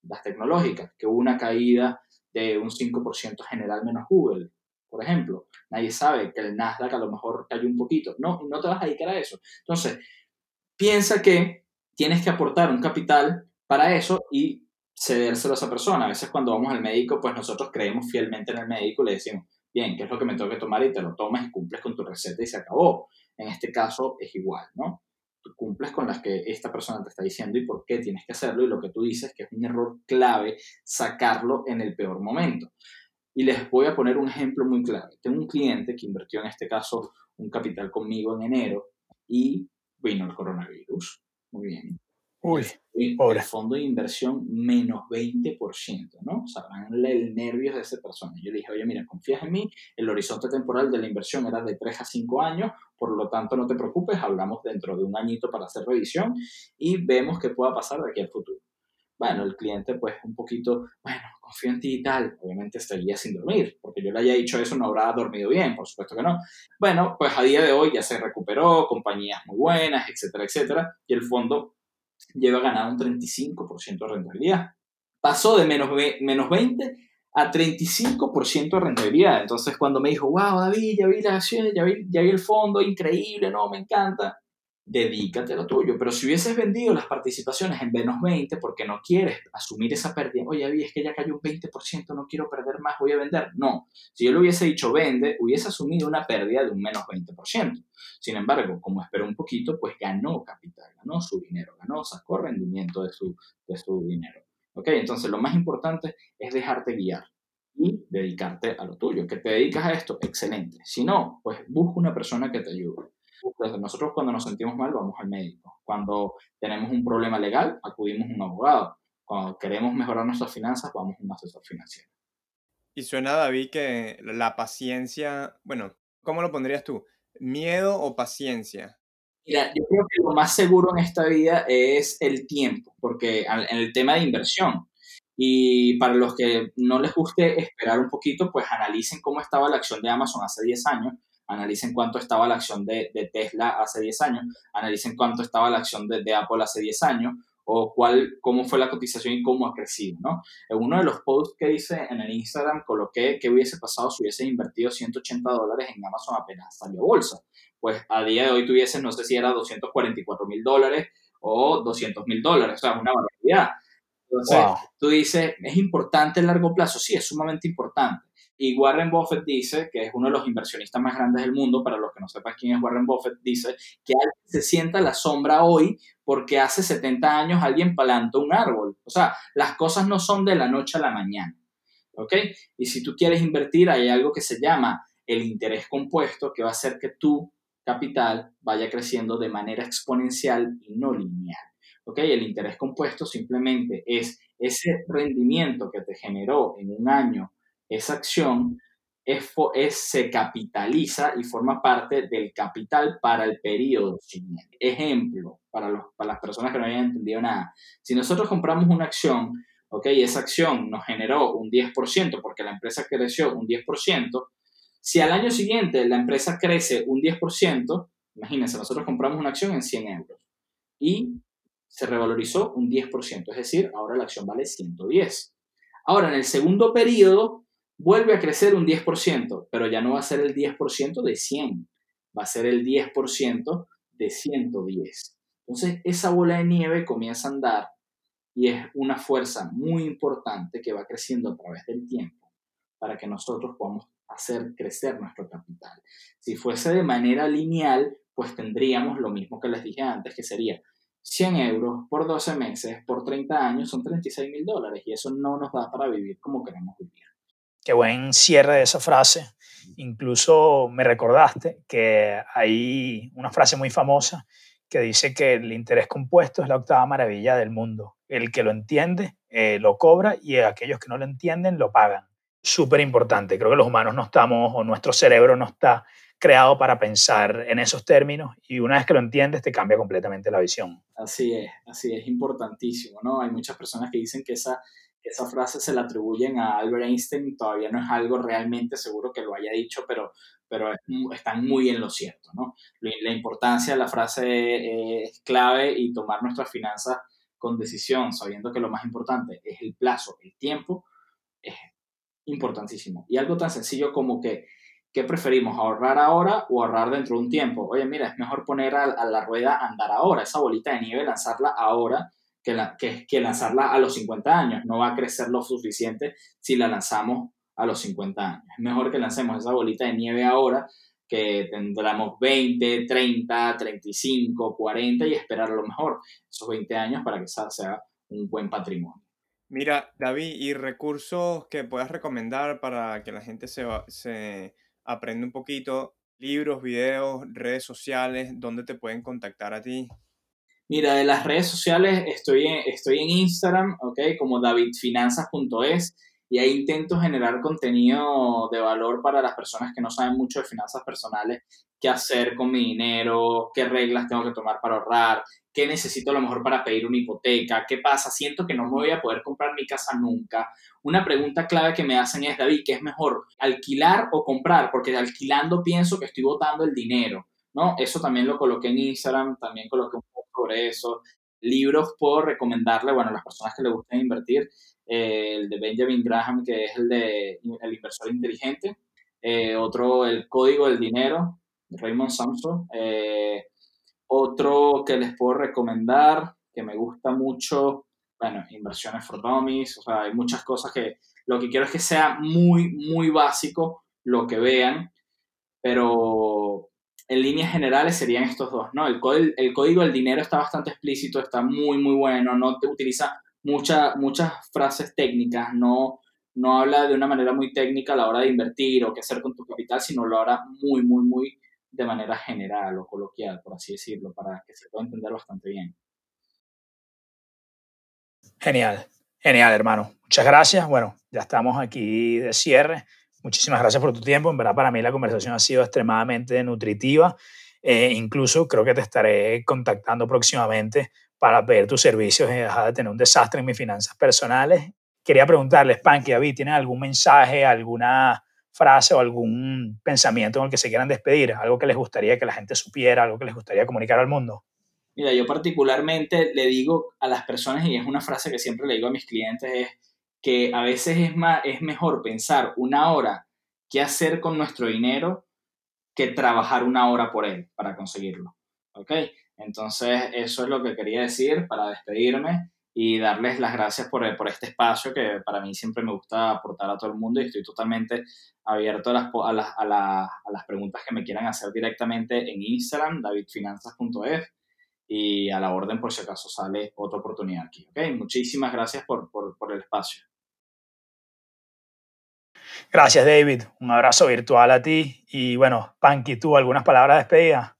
las tecnológicas, que hubo una caída de un 5% general menos Google, por ejemplo. Nadie sabe que el Nasdaq a lo mejor cayó un poquito. No, no te vas a dedicar a eso. Entonces, piensa que tienes que aportar un capital para eso y cedérselo a esa persona. A veces cuando vamos al médico, pues nosotros creemos fielmente en el médico y le decimos, bien, ¿qué es lo que me tengo que tomar? Y te lo tomas y cumples con tu receta y se acabó. En este caso es igual, ¿no? Tú cumples con las que esta persona te está diciendo y por qué tienes que hacerlo y lo que tú dices que es un error clave sacarlo en el peor momento. Y les voy a poner un ejemplo muy clave. Tengo un cliente que invirtió en este caso un capital conmigo en enero y vino el coronavirus. Muy bien. Uy, el fondo de inversión menos 20%, ¿no? Sabrán el nervios de esa persona. Yo le dije, oye, mira, confías en mí, el horizonte temporal de la inversión era de 3 a 5 años, por lo tanto no te preocupes, hablamos dentro de un añito para hacer revisión y vemos qué pueda pasar de aquí al futuro. Bueno, el cliente pues un poquito, bueno, confío en ti y tal, obviamente estaría sin dormir, porque yo le haya dicho eso no habrá dormido bien, por supuesto que no. Bueno, pues a día de hoy ya se recuperó, compañías muy buenas, etcétera, etcétera, y el fondo lleva ganado un 35% de rentabilidad. Pasó de menos, menos 20 a 35% de rentabilidad. Entonces, cuando me dijo, wow, David, ya vi las acciones, ya vi, ya vi el fondo, increíble, no, me encanta, dedícate a lo tuyo. Pero si hubieses vendido las participaciones en menos 20 porque no quieres asumir esa pérdida, oye, David, es que ya cayó un 20%, no quiero perder más, voy a vender. No, si yo le hubiese dicho vende, hubiese asumido una pérdida de un menos 20%. Sin embargo, como esperó un poquito, pues ganó capital, ganó su dinero, ganó, sacó rendimiento de su, de su dinero. ¿Ok? Entonces, lo más importante es dejarte guiar y dedicarte a lo tuyo. ¿Que te dedicas a esto? Excelente. Si no, pues busca una persona que te ayude. Nosotros cuando nos sentimos mal vamos al médico. Cuando tenemos un problema legal, acudimos a un abogado. Cuando queremos mejorar nuestras finanzas, vamos a un asesor financiero. Y suena, David, que la paciencia, bueno, ¿cómo lo pondrías tú? ¿Miedo o paciencia? Mira, yo creo que lo más seguro en esta vida es el tiempo, porque en el tema de inversión, y para los que no les guste esperar un poquito, pues analicen cómo estaba la acción de Amazon hace 10 años, analicen cuánto estaba la acción de, Tesla hace 10 años, analicen cuánto estaba la acción de, de, Apple hace 10 años, o cuál, cómo fue la cotización y cómo ha crecido, ¿no? En uno de los posts que hice en el Instagram coloqué qué hubiese pasado si hubiese invertido 180 dólares en Amazon apenas salió bolsa pues a día de hoy tuvieses, no sé si era 244 mil dólares o 200 mil dólares, o sea, una barbaridad. Entonces, tú dices, ¿es importante el largo plazo? Sí, es sumamente importante. Y Warren Buffett dice, que es uno de los inversionistas más grandes del mundo, para los que no sepan quién es Warren Buffett, dice que alguien se sienta la sombra hoy porque hace 70 años alguien plantó un árbol. O sea, las cosas no son de la noche a la mañana. ¿Ok? Y si tú quieres invertir, hay algo que se llama el interés compuesto, que va a hacer que tú capital vaya creciendo de manera exponencial y no lineal. ¿Ok? El interés compuesto simplemente es ese rendimiento que te generó en un año esa acción, es, se capitaliza y forma parte del capital para el periodo siguiente. Ejemplo, para, los, para las personas que no hayan entendido nada. Si nosotros compramos una acción, ¿ok? Esa acción nos generó un 10% porque la empresa creció un 10%, si al año siguiente la empresa crece un 10%, imagínense, nosotros compramos una acción en 100 euros y se revalorizó un 10%, es decir, ahora la acción vale 110. Ahora, en el segundo periodo, vuelve a crecer un 10%, pero ya no va a ser el 10% de 100, va a ser el 10% de 110. Entonces, esa bola de nieve comienza a andar y es una fuerza muy importante que va creciendo a través del tiempo para que nosotros podamos hacer crecer nuestro capital. Si fuese de manera lineal, pues tendríamos lo mismo que les dije antes, que sería 100 euros por 12 meses, por 30 años, son 36 mil dólares y eso no nos da para vivir como queremos vivir. Qué buen cierre de esa frase. Incluso me recordaste que hay una frase muy famosa que dice que el interés compuesto es la octava maravilla del mundo. El que lo entiende eh, lo cobra y aquellos que no lo entienden lo pagan súper importante. Creo que los humanos no estamos, o nuestro cerebro no está creado para pensar en esos términos y una vez que lo entiendes te cambia completamente la visión. Así es, así es, importantísimo, ¿no? Hay muchas personas que dicen que esa, esa frase se la atribuyen a Albert Einstein, todavía no es algo realmente seguro que lo haya dicho, pero, pero están muy en lo cierto, ¿no? La importancia de la frase es clave y tomar nuestras finanzas con decisión, sabiendo que lo más importante es el plazo, el tiempo, es importantísimo. Y algo tan sencillo como que, ¿qué preferimos? ¿Ahorrar ahora o ahorrar dentro de un tiempo? Oye, mira, es mejor poner a, la rueda andar ahora, esa bolita de nieve, lanzarla ahora que, que, que lanzarla a los 50 años. No va a crecer lo suficiente si la lanzamos a los 50 años. Es mejor que lancemos esa bolita de nieve ahora que tendremos 20, 30, 35, 40 y esperar lo mejor, esos 20 años para que sea un buen patrimonio. Mira, David, ¿y recursos que puedas recomendar para que la gente se, se aprenda un poquito? Libros, videos, redes sociales, ¿dónde te pueden contactar a ti? Mira, de las redes sociales estoy en, estoy en Instagram, ¿ok? Como davidfinanzas.es y ahí intento generar contenido de valor para las personas que no saben mucho de finanzas personales, qué hacer con mi dinero, qué reglas tengo que tomar para ahorrar, qué necesito a lo mejor para pedir una hipoteca, qué pasa, siento que no me voy a poder comprar mi casa nunca. Una pregunta clave que me hacen es, David, ¿qué es mejor, alquilar o comprar? Porque alquilando pienso que estoy botando el dinero, ¿no? Eso también lo coloqué en Instagram, también coloqué un sobre eso. Libros puedo recomendarle, bueno, a las personas que les gusten invertir, eh, el de Benjamin Graham, que es el de El inversor inteligente, eh, otro, El código del dinero, Raymond Samson, eh, otro que les puedo recomendar, que me gusta mucho, bueno, Inversiones for Dummies, o sea, hay muchas cosas que lo que quiero es que sea muy, muy básico lo que vean, pero en líneas generales serían estos dos, ¿no? El, código del dinero está bastante explícito, está muy, muy bueno, no te utiliza mucha, muchas frases técnicas, no, no habla de una manera muy técnica a la hora de invertir o qué hacer con tu capital, sino lo habla muy, muy, muy de manera general o coloquial, por así decirlo, para que se pueda entender bastante bien. Genial, genial, hermano. Muchas gracias. Bueno, ya estamos aquí de cierre. Muchísimas gracias por tu tiempo. En verdad, para mí la conversación ha sido extremadamente nutritiva. Eh, incluso creo que te estaré contactando próximamente para pedir tus servicios y dejar de tener un desastre en mis finanzas personales. Quería preguntarles, Panky, David, ¿tienen algún mensaje, alguna frase o algún pensamiento en el que se quieran despedir? ¿Algo que les gustaría que la gente supiera, algo que les gustaría comunicar al mundo? Mira, yo particularmente le digo a las personas, y es una frase que siempre le digo a mis clientes, es que a veces es, más, es mejor pensar una hora qué hacer con nuestro dinero que trabajar una hora por él para conseguirlo. ¿Ok? Entonces, eso es lo que quería decir para despedirme y darles las gracias por, por este espacio que para mí siempre me gusta aportar a todo el mundo y estoy totalmente abierto a las, a las, a las preguntas que me quieran hacer directamente en Instagram, davidfinanzas.es y a la orden por si acaso sale otra oportunidad aquí. ¿okay? Muchísimas gracias por, por, por el espacio. Gracias, David. Un abrazo virtual a ti. Y bueno, Panky, ¿tú algunas palabras de despedida?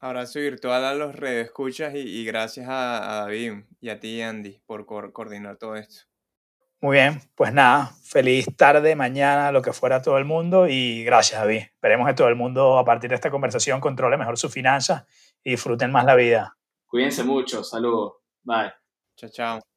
Abrazo virtual a los redes escuchas y, gracias a, David y a ti, Andy, por coordinar todo esto. Muy bien, pues nada, feliz tarde, mañana, lo que fuera todo el mundo y gracias, David. Esperemos que todo el mundo a partir de esta conversación controle mejor sus finanzas y disfruten más la vida. Cuídense mucho, saludos, bye. Chao, chao.